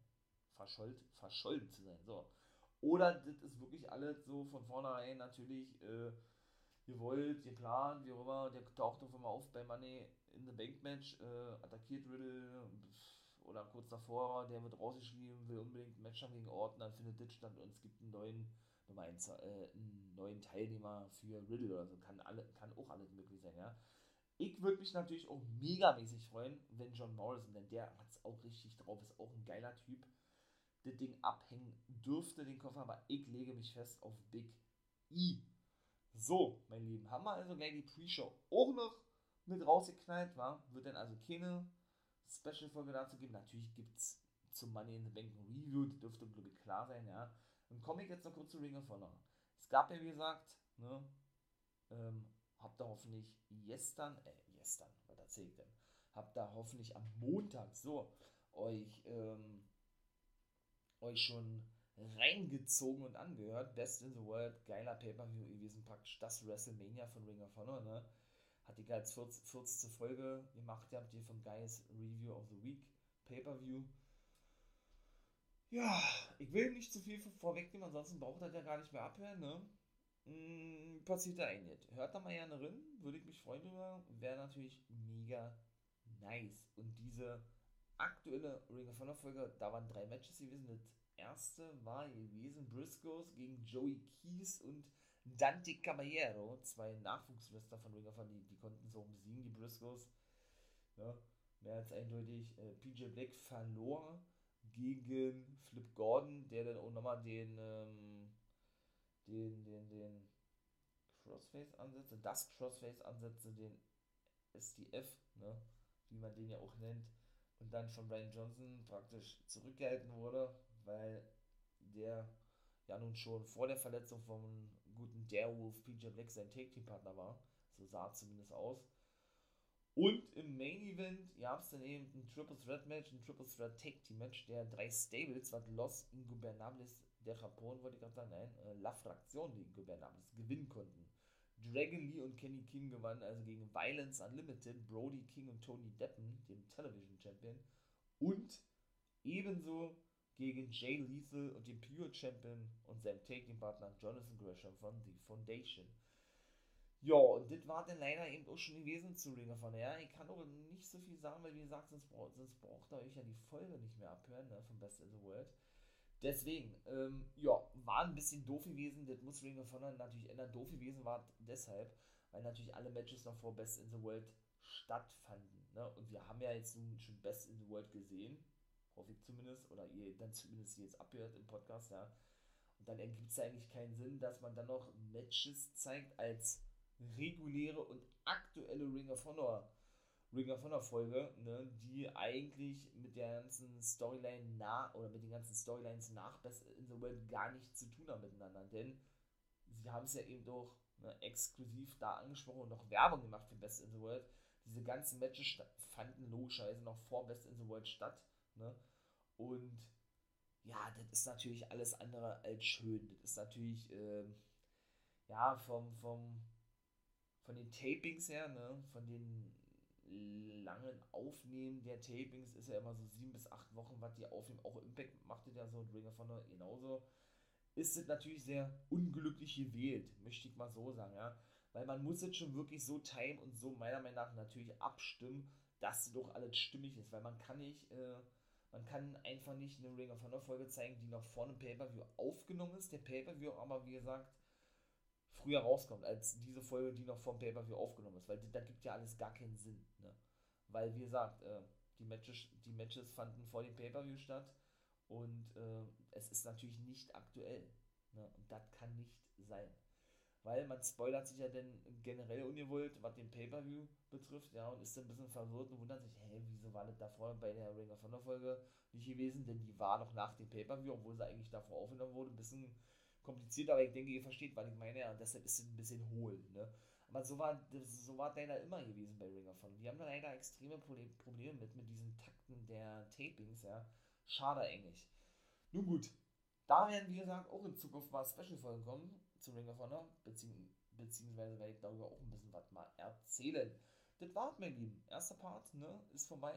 Verschollt, verschollen zu sein, so. Oder das ist wirklich alles so von vornherein natürlich äh, gewollt, geplant, wie auch immer, der taucht auf einmal auf bei Money in the Bank Match, äh, attackiert Riddle oder kurz davor, der wird rausgeschrieben, will unbedingt ein Match haben gegen Orton, dann findet das statt und es gibt einen neuen, Nummer 1, äh, einen neuen Teilnehmer für Riddle oder so, kann, alle, kann auch alles möglich sein, ja. Ich würde mich natürlich auch megamäßig freuen, wenn John Morrison, denn der hat es auch richtig drauf, ist auch ein geiler Typ, das Ding abhängen dürfte, den Koffer, aber ich lege mich fest auf Big E. So, mein Lieben, haben wir also gleich die Pre-Show auch noch mit rausgeknallt, war. Wird dann also keine Special-Folge dazu geben. Natürlich gibt es zum Money in the Bank Review, das dürfte, glaube ich, klar sein, ja. Dann komme ich jetzt noch kurz zu Ring of Honor. Es gab ja, wie gesagt, ne, ähm, habt ihr hoffentlich gestern, äh, gestern, was erzählt denn? Habt ihr hoffentlich am Montag so euch, ähm, euch schon reingezogen und angehört. Best in the World, geiler Pay-Per-View gewesen, praktisch das WrestleMania von Ring of Honor, ne? Hatte ich als 40. Folge gemacht, habt ihr vom Guys Review of the Week Pay-Per-View. Ja, ich will nicht zu viel vorwegnehmen, ansonsten braucht er ja gar nicht mehr abhören, ne? Hm, passiert da ein jetzt. Hört da mal gerne rein, würde ich mich freuen drüber. Wäre natürlich mega nice. Und diese aktuelle Ring of Honor Folge, da waren drei Matches gewesen. Das erste war gewesen Briscoes gegen Joey Keys und Dante Caballero, zwei Nachwuchswrestler von Ring of Honor, die, die konnten so besiegen, die Briscoes. Ja, mehr als eindeutig. Äh, PJ Black verlor gegen Flip Gordon, der dann auch nochmal den, ähm, den, den, den Crossface ansetzte, das Crossface ansetzte, den STF, ne, wie man den ja auch nennt, und dann von Brian Johnson praktisch zurückgehalten wurde, weil der ja nun schon vor der Verletzung vom guten Darewolf PJ Black sein Take-Team-Partner war. So sah es zumindest aus. Und im Main Event gab es dann eben ein Triple Threat Match, ein Triple Threat Tag Team Match der drei Stables, was Los Ingobernables der Japon, wollte ich gerade sagen, nein, äh, La Fraktion de Ingobernables gewinnen konnten. Dragon Lee und Kenny King gewannen also gegen Violence Unlimited, Brody King und Tony Deppen, dem Television Champion. Und ebenso gegen Jay Lethal und den Pure Champion und seinem Taking-Partner Jonathan Gresham von The Foundation. Ja, und das war dann leider eben auch schon gewesen zu Ring of Honor. Ich kann auch nicht so viel sagen, weil wie gesagt, sonst, braucht, sonst braucht ihr euch ja die Folge nicht mehr abhören, ne, von Best in the World. Deswegen, ähm, ja, war ein bisschen doof gewesen. Das muss Ring of Honor natürlich ändern. Doof gewesen war deshalb, weil natürlich alle Matches noch vor Best in the World stattfanden. Ne? Und wir haben ja jetzt nun schon Best in the World gesehen hoffe ich zumindest, oder ihr dann zumindest jetzt abhört im Podcast, ja. Und dann ergibt es eigentlich keinen Sinn, dass man dann noch Matches zeigt als reguläre und aktuelle Ring of Honor Ring of Honor Folge, ne, die eigentlich mit der ganzen Storyline nach oder mit den ganzen Storylines nach Best in the World gar nichts zu tun haben miteinander. Denn sie haben es ja eben doch ne, exklusiv da angesprochen und noch Werbung gemacht für Best in the World. Diese ganzen Matches fanden logischerweise noch vor Best in the World statt. Ne? Und ja, das ist natürlich alles andere als schön. Das ist natürlich, ähm, ja, vom, vom, von den Tapings her, ne, von den langen Aufnehmen der Tapings ist ja immer so sieben bis acht Wochen, was die aufnehmen. Auch Impact macht das ja so, Ring of Honor genauso. Ist es natürlich sehr unglücklich gewählt, möchte ich mal so sagen, ja. Weil man muss jetzt schon wirklich so timen und so meiner Meinung nach natürlich abstimmen, dass doch alles stimmig ist. Weil man kann nicht, äh, man kann einfach nicht eine Ring of Honor Folge zeigen, die noch vor einem Pay-Per-View aufgenommen ist. Der Pay-Per-View aber, wie gesagt, früher rauskommt, als diese Folge, die noch vom Pay-Per-View aufgenommen ist. Weil da gibt ja alles gar keinen Sinn. Ne? Weil, wie gesagt, äh, die, Matches, die Matches fanden vor dem Pay-Per-View statt und äh, es ist natürlich nicht aktuell. Ne? Und das kann nicht sein. Weil man spoilert sich ja dann generell ungewollt, was den Pay-Per-View betrifft, ja, und ist dann ein bisschen verwirrt und wundert sich, hä, wieso war das davor bei der Ring of Honor Folge nicht gewesen? Denn die war noch nach dem Pay-Per-View, obwohl sie eigentlich davor aufgenommen wurde, ein bisschen kompliziert, aber ich denke, ihr versteht, was ich meine, ja, und deshalb ist es ein bisschen hohl, ne? Aber so war, so war Dana immer gewesen bei Ring of Honor. Die haben da leider extreme Probleme mit, mit diesen Takten der Tapings, ja. Schade eigentlich. Nun gut, da werden, wie gesagt, auch in Zukunft mal Special-Folgen kommen zu Ring of Honor, bezieh beziehungsweise werde ich darüber auch ein bisschen was mal erzählen. Das war's, mein Lieben. Erster Part, ne, ist vorbei.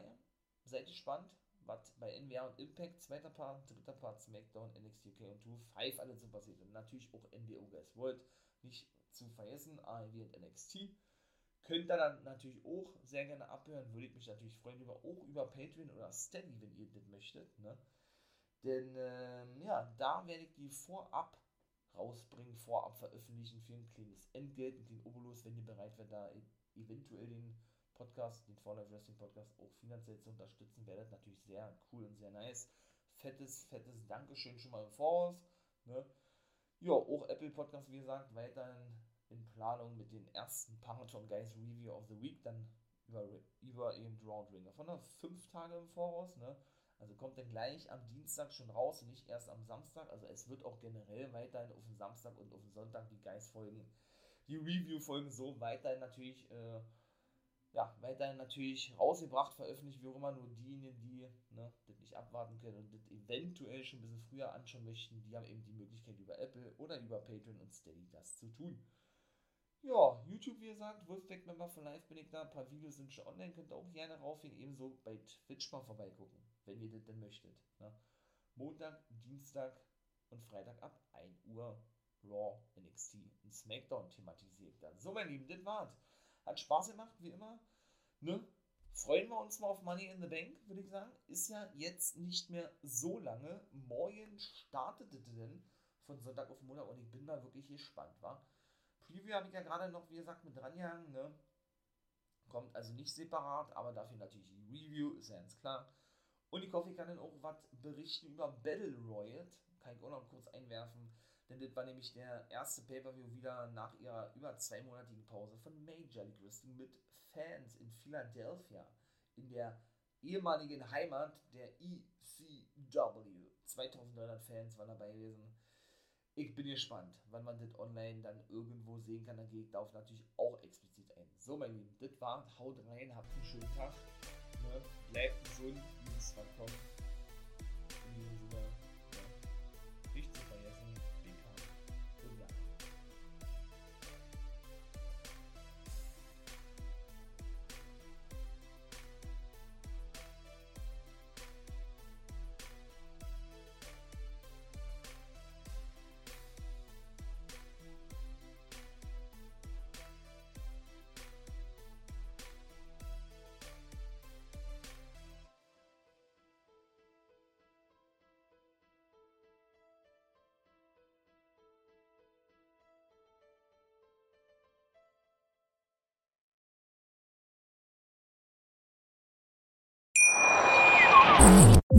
Seid gespannt, was bei NWA und Impact, zweiter Part, dritter Part, SmackDown, NXT UK und 2, 5 alles so passiert. Und natürlich auch NWO Guys World. Nicht zu vergessen, AEW und NXT. Könnt ihr dann natürlich auch sehr gerne abhören. Würde ich mich natürlich freuen über auch über Patreon oder Steady, wenn ihr das möchtet. Ne? Denn ähm, ja, da werde ich die vorab rausbringen, vorab veröffentlichen für ein kleines Entgelt, einen kleinen Obolus, wenn ihr bereit wärt, da e-, eventuell den Podcast, den For Life Wrestling Podcast auch finanziell zu unterstützen, wäre das natürlich sehr cool und sehr nice. Fettes, fettes Dankeschön schon mal im Voraus. Ne? Ja, auch Apple Podcast, wie gesagt, weiterhin in Planung mit den ersten Paraton Guys Review of the Week, dann über, über eben Round Ringer. Von der fünf Tage im Voraus, ne? Also kommt dann gleich am Dienstag schon raus und nicht erst am Samstag. Also es wird auch generell weiterhin auf den Samstag und auf den Sonntag die Geist-Folgen, die Review-Folgen so weiterhin natürlich, äh, ja, weiterhin natürlich rausgebracht, veröffentlicht, wie auch immer, nur diejenigen, die ne, das nicht abwarten können und das eventuell schon ein bisschen früher anschauen möchten, die haben eben die Möglichkeit über Apple oder über Patreon und Steady das zu tun. Ja, YouTube, wie gesagt, Wolfpack Member von Live bin ich da. Ein paar Videos sind schon online, könnt ihr auch gerne raufgehen. Ebenso bei Twitch mal vorbeigucken, wenn ihr das denn möchtet. Ne? Montag, Dienstag und Freitag ab 1 Uhr Raw, NXT und SmackDown thematisiert dann. So, mein Lieben, das war's. Hat Spaß gemacht, wie immer. Ne? Freuen wir uns mal auf Money in the Bank, würde ich sagen. Ist ja jetzt nicht mehr so lange. Morgen startet es denn von Sonntag auf Montag und ich bin mal wirklich gespannt, wa? Preview habe ich ja gerade noch, wie gesagt, mit dran gehangen, ne? Kommt also nicht separat, aber dafür natürlich die Review, ist ja ganz klar. Und hoffe, ich kann dann auch was berichten über Battle Royale. Kann ich auch noch kurz einwerfen. Denn das war nämlich der erste Pay-Per-View wieder nach ihrer über zweimonatigen Pause von Major League Wrestling mit Fans in Philadelphia. In der ehemaligen Heimat der ECW. 2900 Fans waren dabei gewesen ich bin gespannt, wann man das online dann irgendwo sehen kann. Dann gehe ich darauf natürlich auch explizit ein. So, mein Lieben, das war Haut rein, habt einen schönen Tag. Ne? Bleibt gesund, ins was kommt.